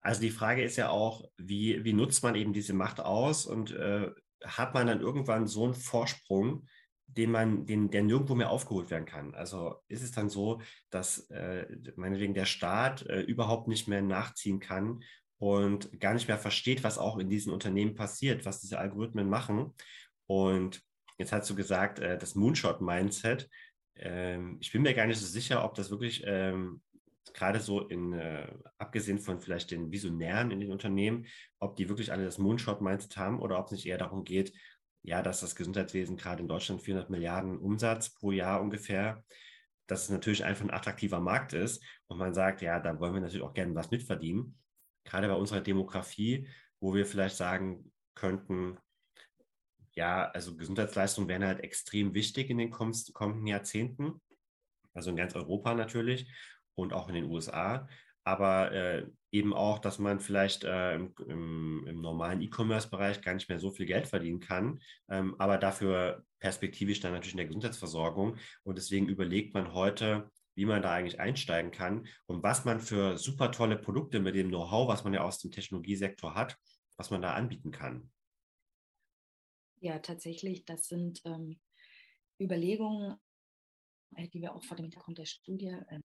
also die Frage ist ja auch, wie, wie nutzt man eben diese Macht aus und äh, hat man dann irgendwann so einen Vorsprung, den man, den, der nirgendwo mehr aufgeholt werden kann. Also ist es dann so, dass äh, meinetwegen der Staat äh, überhaupt nicht mehr nachziehen kann und gar nicht mehr versteht, was auch in diesen Unternehmen passiert, was diese Algorithmen machen. Und Jetzt hast du gesagt, äh, das Moonshot-Mindset. Ähm, ich bin mir gar nicht so sicher, ob das wirklich ähm, gerade so in, äh, abgesehen von vielleicht den Visionären in den Unternehmen, ob die wirklich alle das Moonshot-Mindset haben oder ob es nicht eher darum geht, ja, dass das Gesundheitswesen gerade in Deutschland 400 Milliarden Umsatz pro Jahr ungefähr, dass es natürlich einfach ein attraktiver Markt ist und man sagt, ja, da wollen wir natürlich auch gerne was mitverdienen. Gerade bei unserer Demografie, wo wir vielleicht sagen könnten, ja, also Gesundheitsleistungen werden halt extrem wichtig in den kommenden Jahrzehnten, also in ganz Europa natürlich und auch in den USA. Aber äh, eben auch, dass man vielleicht äh, im, im, im, normalen E-Commerce-Bereich gar nicht mehr so viel Geld verdienen kann, ähm, aber dafür perspektivisch dann natürlich in der Gesundheitsversorgung. Und deswegen überlegt man heute, wie man da eigentlich einsteigen kann und was man für super tolle Produkte mit dem Know-how, was man ja aus dem Technologiesektor hat, was man da anbieten kann. Ja, tatsächlich, das sind ähm, Überlegungen, äh, die wir auch vor dem Hintergrund der Studie äh,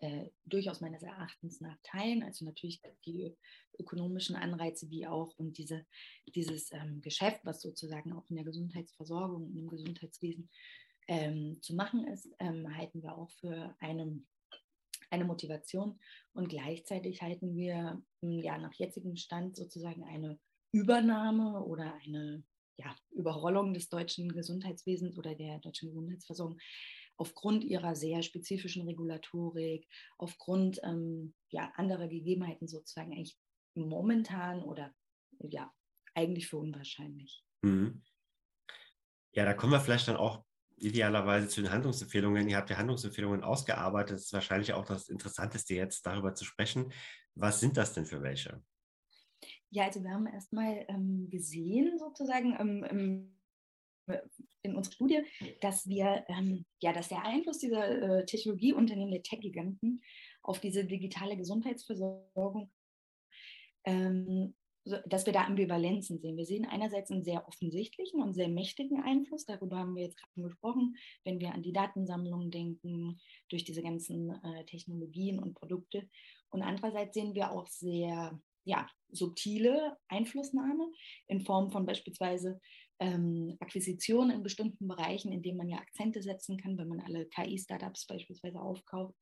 äh, durchaus meines Erachtens nach teilen. Also natürlich die ökonomischen Anreize, wie auch und diese, dieses ähm, Geschäft, was sozusagen auch in der Gesundheitsversorgung und im Gesundheitswesen ähm, zu machen ist, ähm, halten wir auch für eine, eine Motivation. Und gleichzeitig halten wir hm, ja nach jetzigem Stand sozusagen eine Übernahme oder eine ja, Überrollung des deutschen Gesundheitswesens oder der deutschen Gesundheitsversorgung aufgrund ihrer sehr spezifischen Regulatorik, aufgrund ähm, ja, anderer Gegebenheiten sozusagen eigentlich momentan oder ja, eigentlich für unwahrscheinlich. Mhm. Ja, da kommen wir vielleicht dann auch idealerweise zu den Handlungsempfehlungen. Ihr habt ja Handlungsempfehlungen ausgearbeitet. Das ist wahrscheinlich auch das Interessanteste jetzt, darüber zu sprechen. Was sind das denn für welche? Ja, also wir haben erstmal ähm, gesehen, sozusagen, ähm, in unserer Studie, dass wir, ähm, ja, dass der Einfluss dieser äh, Technologieunternehmen, der Tech-Giganten, auf diese digitale Gesundheitsversorgung ähm, dass wir da Ambivalenzen sehen. Wir sehen einerseits einen sehr offensichtlichen und sehr mächtigen Einfluss, darüber haben wir jetzt gerade gesprochen, wenn wir an die Datensammlung denken, durch diese ganzen äh, Technologien und Produkte. Und andererseits sehen wir auch sehr ja, subtile Einflussnahme in Form von beispielsweise ähm, Akquisitionen in bestimmten Bereichen, in denen man ja Akzente setzen kann, wenn man alle KI-Startups beispielsweise aufkauft.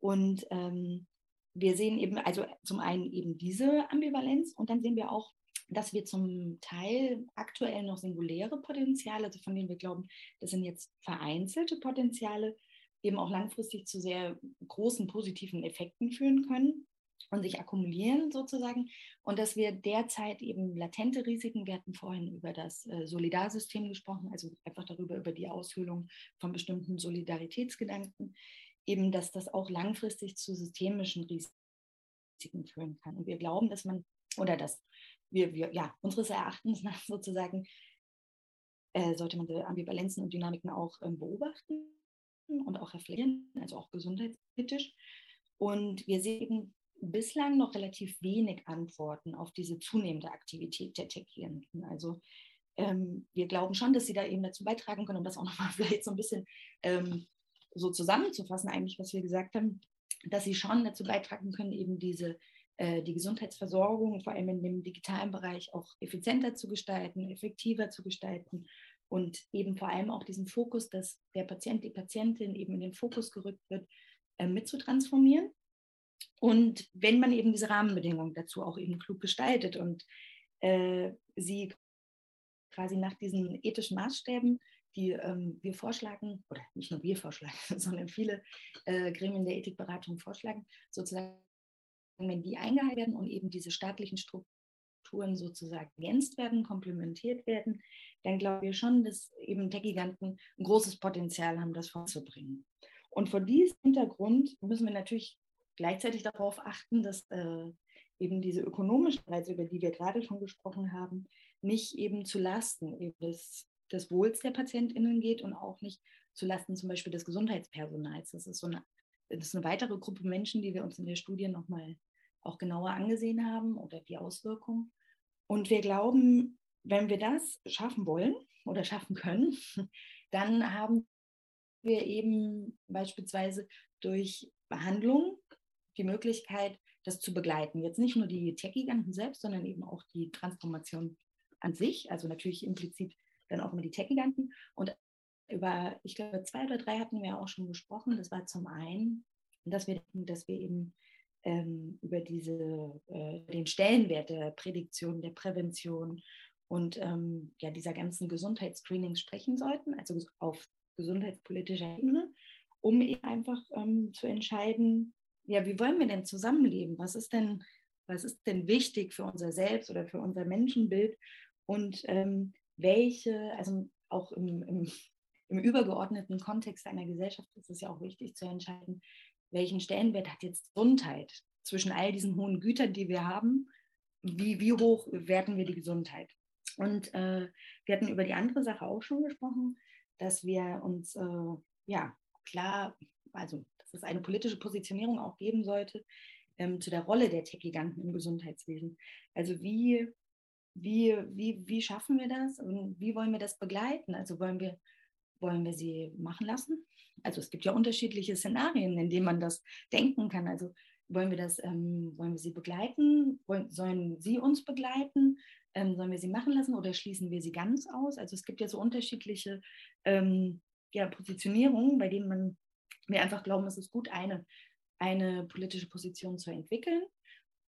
Und ähm, wir sehen eben, also zum einen eben diese Ambivalenz und dann sehen wir auch, dass wir zum Teil aktuell noch singuläre Potenziale, also von denen wir glauben, das sind jetzt vereinzelte Potenziale, eben auch langfristig zu sehr großen positiven Effekten führen können und sich akkumulieren sozusagen. Und dass wir derzeit eben latente Risiken, wir hatten vorhin über das äh, Solidarsystem gesprochen, also einfach darüber, über die Aushöhlung von bestimmten Solidaritätsgedanken, eben, dass das auch langfristig zu systemischen Risiken führen kann. Und wir glauben, dass man, oder dass wir, wir ja, unseres Erachtens nach sozusagen, äh, sollte man Ambivalenzen und Dynamiken auch ähm, beobachten und auch reflektieren, also auch gesundheitskritisch. Und wir sehen bislang noch relativ wenig Antworten auf diese zunehmende Aktivität der Tech-Klienten. Also ähm, wir glauben schon, dass sie da eben dazu beitragen können, um das auch nochmal vielleicht so ein bisschen ähm, so zusammenzufassen, eigentlich, was wir gesagt haben, dass sie schon dazu beitragen können, eben diese äh, die Gesundheitsversorgung, vor allem in dem digitalen Bereich, auch effizienter zu gestalten, effektiver zu gestalten und eben vor allem auch diesen Fokus, dass der Patient, die Patientin eben in den Fokus gerückt wird, äh, mitzutransformieren. Und wenn man eben diese Rahmenbedingungen dazu auch eben klug gestaltet und äh, sie quasi nach diesen ethischen Maßstäben die ähm, wir vorschlagen, oder nicht nur wir vorschlagen, sondern viele äh, Gremien der Ethikberatung vorschlagen, sozusagen, wenn die eingehalten werden und eben diese staatlichen Strukturen sozusagen ergänzt werden, komplementiert werden, dann glauben wir schon, dass eben Tech-Giganten ein großes Potenzial haben, das vorzubringen. Und vor diesem Hintergrund müssen wir natürlich gleichzeitig darauf achten, dass äh, eben diese ökonomischen Preise, über die wir gerade schon gesprochen haben, nicht eben zu Lasten des des Wohls der PatientInnen geht und auch nicht zulasten zum Beispiel des Gesundheitspersonals. Das ist so eine, das ist eine weitere Gruppe Menschen, die wir uns in der Studie nochmal auch genauer angesehen haben oder die Auswirkungen. Und wir glauben, wenn wir das schaffen wollen oder schaffen können, dann haben wir eben beispielsweise durch Behandlung die Möglichkeit, das zu begleiten. Jetzt nicht nur die Tech-Giganten selbst, sondern eben auch die Transformation an sich, also natürlich implizit dann auch immer die Tech-Giganten. Und über, ich glaube, zwei oder drei hatten wir auch schon gesprochen. Das war zum einen, dass wir, dass wir eben ähm, über diese, äh, den Stellenwert der Prädiktion, der Prävention und ähm, ja, dieser ganzen Gesundheitsscreenings sprechen sollten, also auf gesundheitspolitischer Ebene, um eben einfach ähm, zu entscheiden, ja, wie wollen wir denn zusammenleben? Was ist denn, was ist denn wichtig für unser Selbst oder für unser Menschenbild? Und ähm, welche, also auch im, im, im übergeordneten Kontext einer Gesellschaft ist es ja auch wichtig zu entscheiden, welchen Stellenwert hat jetzt Gesundheit zwischen all diesen hohen Gütern, die wir haben, wie, wie hoch werten wir die Gesundheit? Und äh, wir hatten über die andere Sache auch schon gesprochen, dass wir uns äh, ja klar, also es eine politische Positionierung auch geben sollte ähm, zu der Rolle der Tech-Giganten im Gesundheitswesen. Also wie wie, wie, wie schaffen wir das und wie wollen wir das begleiten? Also wollen wir, wollen wir sie machen lassen? Also es gibt ja unterschiedliche Szenarien, in denen man das denken kann. Also wollen wir das, ähm, wollen wir sie begleiten? Wollen, sollen sie uns begleiten? Ähm, sollen wir sie machen lassen oder schließen wir sie ganz aus? Also es gibt ja so unterschiedliche ähm, ja, Positionierungen, bei denen man, wir einfach glauben, es ist gut, eine, eine politische Position zu entwickeln,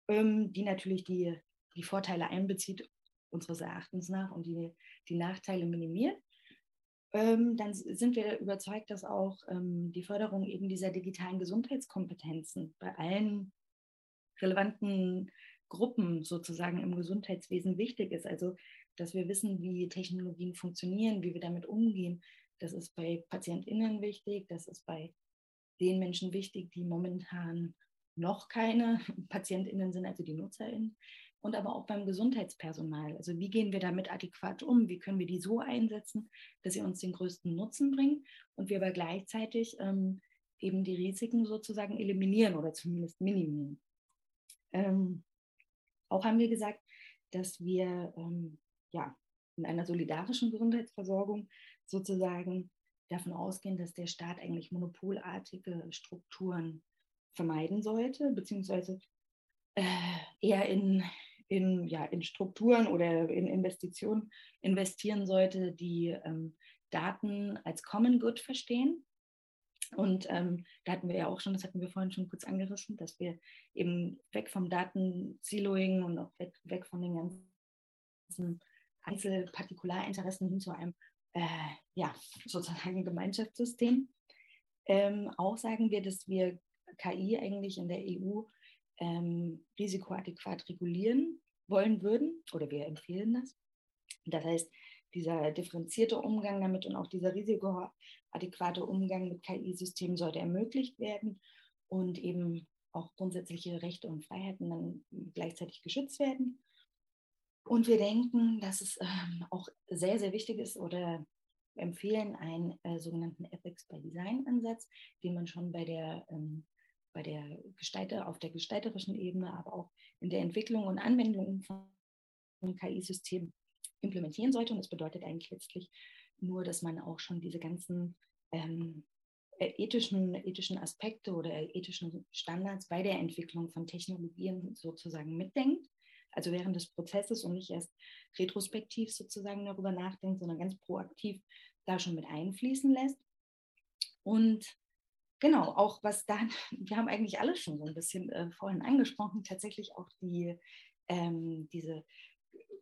ähm, die natürlich die, die Vorteile einbezieht unseres Erachtens nach und die, die Nachteile minimiert, ähm, dann sind wir überzeugt, dass auch ähm, die Förderung eben dieser digitalen Gesundheitskompetenzen bei allen relevanten Gruppen sozusagen im Gesundheitswesen wichtig ist. Also, dass wir wissen, wie Technologien funktionieren, wie wir damit umgehen, Das ist bei PatientInnen wichtig, das ist bei den Menschen wichtig, die momentan noch keine PatientInnen sind, also die NutzerInnen. Und aber auch beim Gesundheitspersonal. Also wie gehen wir damit adäquat um? Wie können wir die so einsetzen, dass sie uns den größten Nutzen bringen und wir aber gleichzeitig ähm, eben die Risiken sozusagen eliminieren oder zumindest minimieren. Ähm, auch haben wir gesagt, dass wir ähm, ja, in einer solidarischen Gesundheitsversorgung sozusagen davon ausgehen, dass der Staat eigentlich monopolartige Strukturen vermeiden sollte, beziehungsweise äh, eher in, in, ja, in Strukturen oder in Investitionen investieren sollte, die ähm, Daten als Common Good verstehen. Und ähm, da hatten wir ja auch schon, das hatten wir vorhin schon kurz angerissen, dass wir eben weg vom Datensiloing und auch weg, weg von den ganzen Einzelpartikularinteressen hin zu einem äh, ja, sozusagen Gemeinschaftssystem. Ähm, auch sagen wir, dass wir KI eigentlich in der EU ähm, risikoadäquat regulieren wollen würden oder wir empfehlen das. Das heißt, dieser differenzierte Umgang damit und auch dieser risikoadäquate Umgang mit KI-Systemen sollte ermöglicht werden und eben auch grundsätzliche Rechte und Freiheiten dann gleichzeitig geschützt werden. Und wir denken, dass es ähm, auch sehr, sehr wichtig ist oder empfehlen einen äh, sogenannten Ethics by Design Ansatz, den man schon bei der, ähm, bei der Gestalter, auf der gestalterischen Ebene, aber auch in der Entwicklung und Anwendung von KI-Systemen implementieren sollte. Und das bedeutet eigentlich letztlich nur, dass man auch schon diese ganzen ähm, äh, ethischen, ethischen Aspekte oder ethischen Standards bei der Entwicklung von Technologien sozusagen mitdenkt. Also während des Prozesses und nicht erst retrospektiv sozusagen darüber nachdenkt, sondern ganz proaktiv da schon mit einfließen lässt. Und genau, auch was dann, wir haben eigentlich alles schon so ein bisschen äh, vorhin angesprochen, tatsächlich auch die, ähm, diese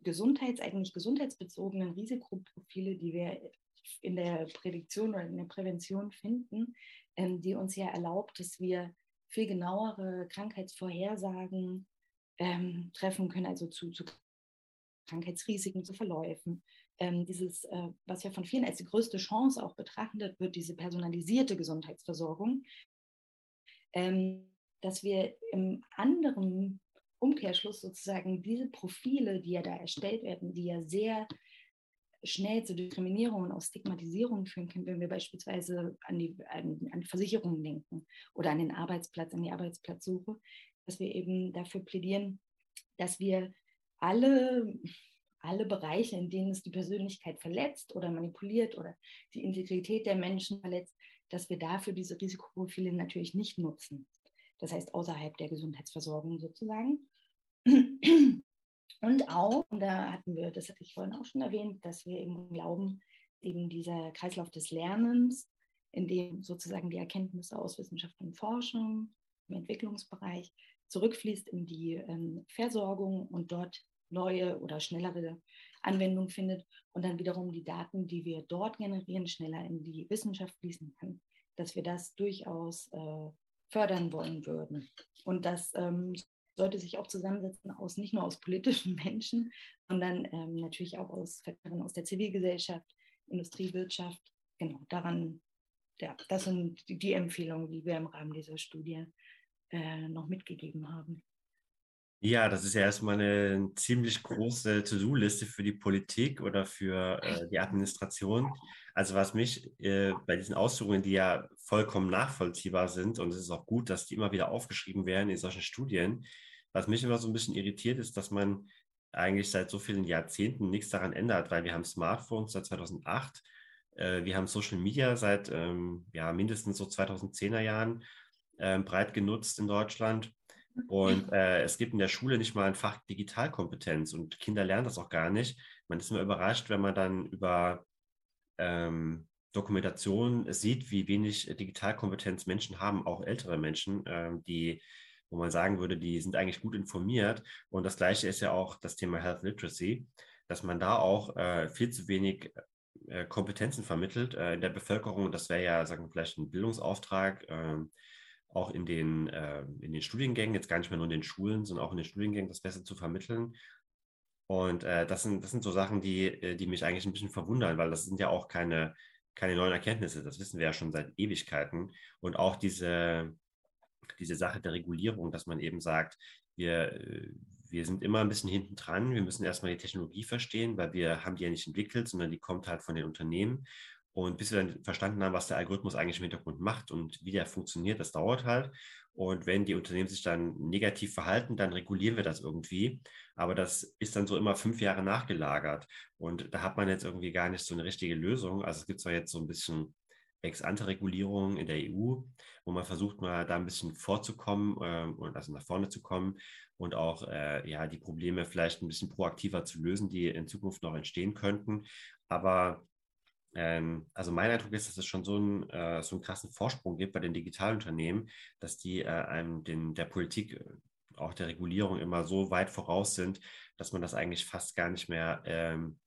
Gesundheits-, eigentlich gesundheitsbezogenen Risikoprofile, die wir in der Prädiktion oder in der Prävention finden, ähm, die uns ja erlaubt, dass wir viel genauere Krankheitsvorhersagen ähm, treffen können, also zu, zu Krankheitsrisiken, zu Verläufen. Ähm, dieses, äh, was ja von vielen als die größte Chance auch betrachtet wird, diese personalisierte Gesundheitsversorgung, ähm, dass wir im anderen Umkehrschluss sozusagen diese Profile, die ja da erstellt werden, die ja sehr schnell zu Diskriminierung und auch Stigmatisierung führen können, wenn wir beispielsweise an die, an, an Versicherungen denken oder an den Arbeitsplatz, an die Arbeitsplatzsuche, dass wir eben dafür plädieren, dass wir alle, alle Bereiche, in denen es die Persönlichkeit verletzt oder manipuliert oder die Integrität der Menschen verletzt, dass wir dafür diese Risikoprofile natürlich nicht nutzen das heißt außerhalb der Gesundheitsversorgung sozusagen. Und auch, und da hatten wir, das hatte ich vorhin auch schon erwähnt, dass wir eben glauben, eben dieser Kreislauf des Lernens, in dem sozusagen die Erkenntnisse aus Wissenschaft und Forschung im Entwicklungsbereich zurückfließt in die ähm, Versorgung und dort neue oder schnellere Anwendung findet und dann wiederum die Daten, die wir dort generieren, schneller in die Wissenschaft fließen kann, dass wir das durchaus äh, fördern wollen würden. Und das ähm, sollte sich auch zusammensetzen aus nicht nur aus politischen Menschen, sondern ähm, natürlich auch aus Vertretern aus der Zivilgesellschaft, Industrie, Wirtschaft. Genau, daran, ja, das sind die Empfehlungen, die wir im Rahmen dieser Studie äh, noch mitgegeben haben. Ja, das ist ja erstmal eine ziemlich große To-Do-Liste für die Politik oder für äh, die Administration. Also was mich äh, bei diesen Ausführungen, die ja vollkommen nachvollziehbar sind, und es ist auch gut, dass die immer wieder aufgeschrieben werden in solchen Studien, was mich immer so ein bisschen irritiert ist, dass man eigentlich seit so vielen Jahrzehnten nichts daran ändert, weil wir haben Smartphones seit 2008, äh, wir haben Social Media seit ähm, ja, mindestens so 2010er Jahren ähm, breit genutzt in Deutschland. Und äh, es gibt in der Schule nicht mal ein Fach Digitalkompetenz und Kinder lernen das auch gar nicht. Man ist immer überrascht, wenn man dann über ähm, Dokumentation sieht, wie wenig Digitalkompetenz Menschen haben, auch ältere Menschen, ähm, die, wo man sagen würde, die sind eigentlich gut informiert. Und das Gleiche ist ja auch das Thema Health Literacy, dass man da auch äh, viel zu wenig äh, Kompetenzen vermittelt äh, in der Bevölkerung. Das wäre ja, sagen wir, vielleicht ein Bildungsauftrag ähm, auch in den, äh, in den Studiengängen, jetzt gar nicht mehr nur in den Schulen, sondern auch in den Studiengängen das besser zu vermitteln. Und äh, das, sind, das sind so Sachen, die, äh, die mich eigentlich ein bisschen verwundern, weil das sind ja auch keine keine neuen Erkenntnisse. Das wissen wir ja schon seit Ewigkeiten. Und auch diese, diese Sache der Regulierung, dass man eben sagt, wir, äh, wir sind immer ein bisschen hinten dran. Wir müssen erstmal die Technologie verstehen, weil wir haben die ja nicht entwickelt, sondern die kommt halt von den Unternehmen. Und bis wir dann verstanden haben, was der Algorithmus eigentlich im Hintergrund macht und wie der funktioniert, das dauert halt. Und wenn die Unternehmen sich dann negativ verhalten, dann regulieren wir das irgendwie. Aber das ist dann so immer fünf Jahre nachgelagert. Und da hat man jetzt irgendwie gar nicht so eine richtige Lösung. Also es gibt zwar jetzt so ein bisschen Ex-ante-Regulierung in der EU, wo man versucht, mal da ein bisschen vorzukommen äh, und also nach vorne zu kommen und auch äh, ja, die Probleme vielleicht ein bisschen proaktiver zu lösen, die in Zukunft noch entstehen könnten. Aber ähm, also mein Eindruck ist, dass es schon so einen, äh, so einen krassen Vorsprung gibt bei den Digitalunternehmen, dass die äh, einem den, der Politik, äh, auch der Regulierung immer so weit voraus sind, dass man das eigentlich fast gar nicht mehr ähm,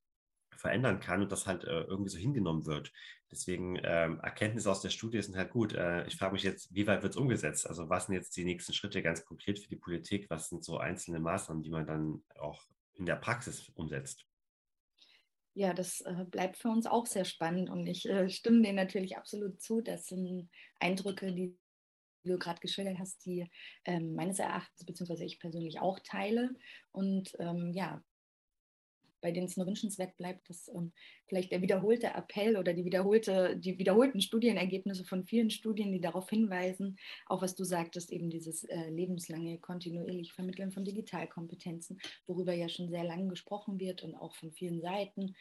verändern kann und das halt äh, irgendwie so hingenommen wird. Deswegen ähm, Erkenntnisse aus der Studie sind halt gut. Äh, ich frage mich jetzt, wie weit wird es umgesetzt? Also was sind jetzt die nächsten Schritte ganz konkret für die Politik? Was sind so einzelne Maßnahmen, die man dann auch in der Praxis umsetzt? Ja, das äh, bleibt für uns auch sehr spannend und ich äh, stimme dir natürlich absolut zu. Das sind Eindrücke, die du gerade geschildert hast, die ähm, meines Erachtens, beziehungsweise ich persönlich auch teile. Und ähm, ja, bei denen es nur wünschenswert bleibt, dass ähm, vielleicht der wiederholte Appell oder die, wiederholte, die wiederholten Studienergebnisse von vielen Studien, die darauf hinweisen, auch was du sagtest, eben dieses äh, lebenslange kontinuierlich Vermitteln von Digitalkompetenzen, worüber ja schon sehr lange gesprochen wird und auch von vielen Seiten,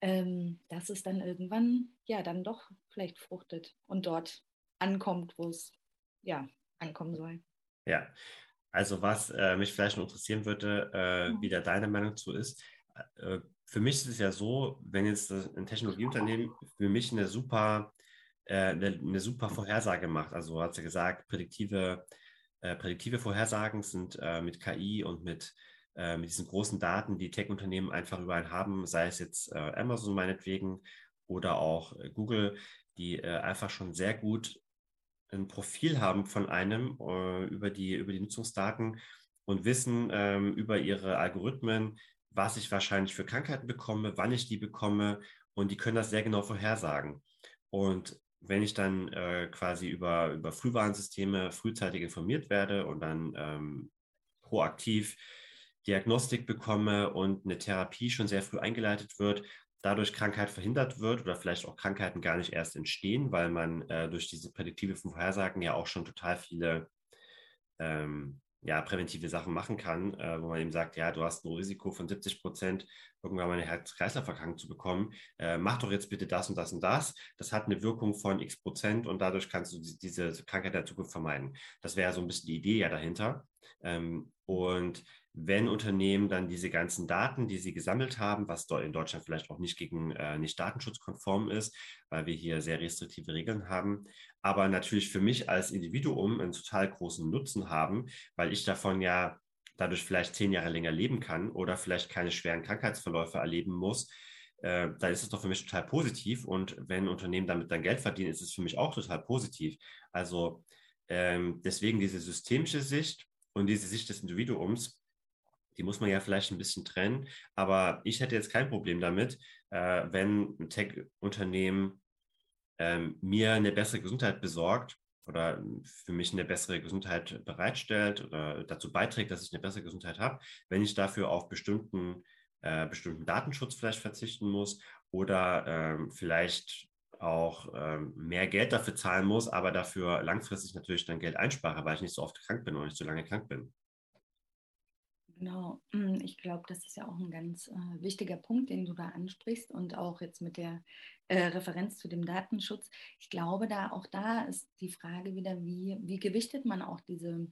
ähm, dass es dann irgendwann ja dann doch vielleicht fruchtet und dort ankommt, wo es ja ankommen soll. Ja, also was äh, mich vielleicht noch interessieren würde, äh, wie da deine Meinung zu ist. Äh, für mich ist es ja so, wenn jetzt ein Technologieunternehmen für mich eine super, äh, eine, eine, super Vorhersage macht, also hat sie gesagt, prädiktive, äh, prädiktive Vorhersagen sind äh, mit KI und mit, äh, mit diesen großen Daten, die Tech-Unternehmen einfach überall haben, sei es jetzt Amazon meinetwegen oder auch Google, die einfach schon sehr gut ein Profil haben von einem über, die, über die Nutzungsdaten und wissen ähm, über ihre Algorithmen, was ich wahrscheinlich für Krankheiten bekomme, wann ich die bekomme und die können das sehr genau vorhersagen. Und wenn ich dann äh, quasi über, über Frühwarnsysteme frühzeitig informiert werde und dann ähm, proaktiv Diagnostik bekomme und eine Therapie schon sehr früh eingeleitet wird, dadurch Krankheit verhindert wird oder vielleicht auch Krankheiten gar nicht erst entstehen, weil man äh, durch diese prädiktive Vorhersagen ja auch schon total viele ähm, ja, präventive Sachen machen kann, äh, wo man eben sagt, ja, du hast ein Risiko von 70 Prozent, irgendwann mal eine Herz-Kreislauf-Erkrankung zu bekommen, äh, mach doch jetzt bitte das und das und das. Das hat eine Wirkung von x Prozent und dadurch kannst du die, diese Krankheit der Zukunft vermeiden. Das wäre so ein bisschen die Idee ja dahinter. Ähm, und wenn Unternehmen dann diese ganzen Daten, die sie gesammelt haben, was in Deutschland vielleicht auch nicht gegen äh, nicht datenschutzkonform ist, weil wir hier sehr restriktive Regeln haben, aber natürlich für mich als Individuum einen total großen Nutzen haben, weil ich davon ja dadurch vielleicht zehn Jahre länger leben kann oder vielleicht keine schweren Krankheitsverläufe erleben muss, äh, dann ist es doch für mich total positiv. Und wenn Unternehmen damit dann Geld verdienen, ist es für mich auch total positiv. Also ähm, deswegen diese systemische Sicht und diese Sicht des Individuums die muss man ja vielleicht ein bisschen trennen. Aber ich hätte jetzt kein Problem damit, äh, wenn ein Tech-Unternehmen ähm, mir eine bessere Gesundheit besorgt oder für mich eine bessere Gesundheit bereitstellt oder dazu beiträgt, dass ich eine bessere Gesundheit habe, wenn ich dafür auf bestimmten, äh, bestimmten Datenschutz vielleicht verzichten muss oder ähm, vielleicht auch ähm, mehr Geld dafür zahlen muss, aber dafür langfristig natürlich dann Geld einspare, weil ich nicht so oft krank bin oder nicht so lange krank bin. Genau, hm, ich glaube, das ist ja auch ein ganz äh, wichtiger Punkt, den du da ansprichst und auch jetzt mit der äh, Referenz zu dem Datenschutz. Ich glaube, da auch da ist die Frage wieder, wie, wie gewichtet man auch diese,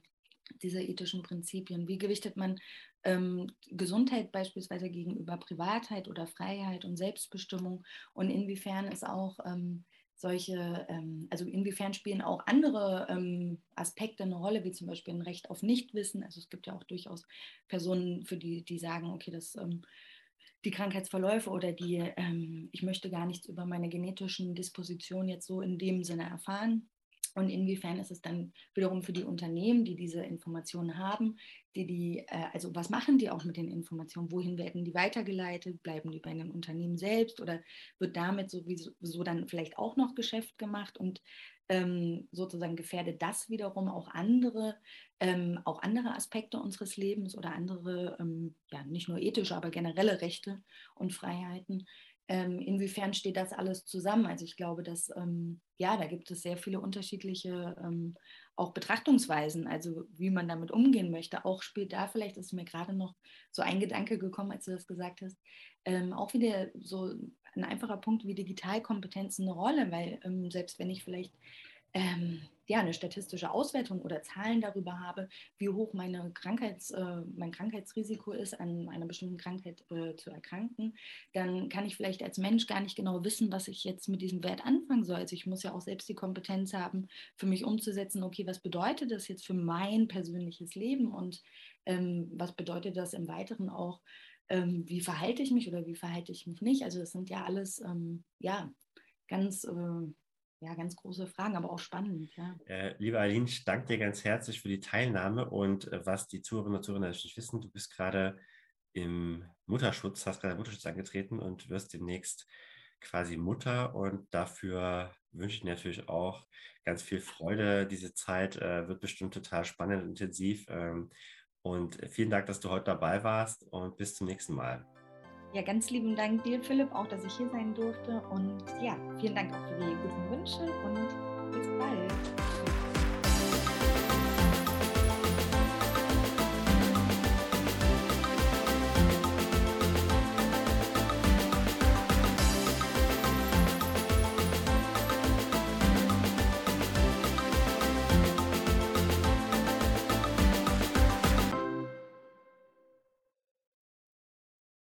diese ethischen Prinzipien? Wie gewichtet man ähm, Gesundheit beispielsweise gegenüber Privatheit oder Freiheit und Selbstbestimmung? Und inwiefern ist auch ähm, solche, ähm, also inwiefern spielen auch andere ähm, Aspekte eine Rolle, wie zum Beispiel ein Recht auf Nichtwissen. Also es gibt ja auch durchaus Personen, für die, die sagen, okay, das ähm, die Krankheitsverläufe oder die, ähm, ich möchte gar nichts über meine genetischen Dispositionen jetzt so in dem Sinne erfahren. Und inwiefern ist es dann wiederum für die Unternehmen, die diese Informationen haben, die die, äh, also was machen die auch mit den Informationen? Wohin werden die weitergeleitet? Bleiben die bei den Unternehmen selbst oder wird damit sowieso dann vielleicht auch noch Geschäft gemacht und ähm, sozusagen gefährdet das wiederum auch andere, ähm, auch andere Aspekte unseres Lebens oder andere, ähm, ja, nicht nur ethische, aber generelle Rechte und Freiheiten? Ähm, inwiefern steht das alles zusammen? Also ich glaube, dass ähm, ja, da gibt es sehr viele unterschiedliche ähm, auch Betrachtungsweisen, also wie man damit umgehen möchte. Auch spielt da vielleicht, ist mir gerade noch so ein Gedanke gekommen, als du das gesagt hast, ähm, auch wieder so ein einfacher Punkt wie Digitalkompetenzen eine Rolle, weil ähm, selbst wenn ich vielleicht ähm, ja, eine statistische Auswertung oder Zahlen darüber habe, wie hoch meine Krankheits, äh, mein Krankheitsrisiko ist, an einer bestimmten Krankheit äh, zu erkranken, dann kann ich vielleicht als Mensch gar nicht genau wissen, was ich jetzt mit diesem Wert anfangen soll. Also ich muss ja auch selbst die Kompetenz haben, für mich umzusetzen, okay, was bedeutet das jetzt für mein persönliches Leben und ähm, was bedeutet das im Weiteren auch, ähm, wie verhalte ich mich oder wie verhalte ich mich nicht. Also das sind ja alles, ähm, ja, ganz... Äh, ja, ganz große Fragen, aber auch spannend. Ja. Äh, liebe Aline, ich danke dir ganz herzlich für die Teilnahme und äh, was die Zuhörerinnen und Zuhörer natürlich wissen, du bist gerade im Mutterschutz, hast gerade Mutterschutz angetreten und wirst demnächst quasi Mutter und dafür wünsche ich dir natürlich auch ganz viel Freude. Diese Zeit äh, wird bestimmt total spannend und intensiv. Ähm, und vielen Dank, dass du heute dabei warst und bis zum nächsten Mal. Ja, ganz lieben Dank dir, Philipp, auch, dass ich hier sein durfte. Und ja, vielen Dank auch für die guten Wünsche und bis bald.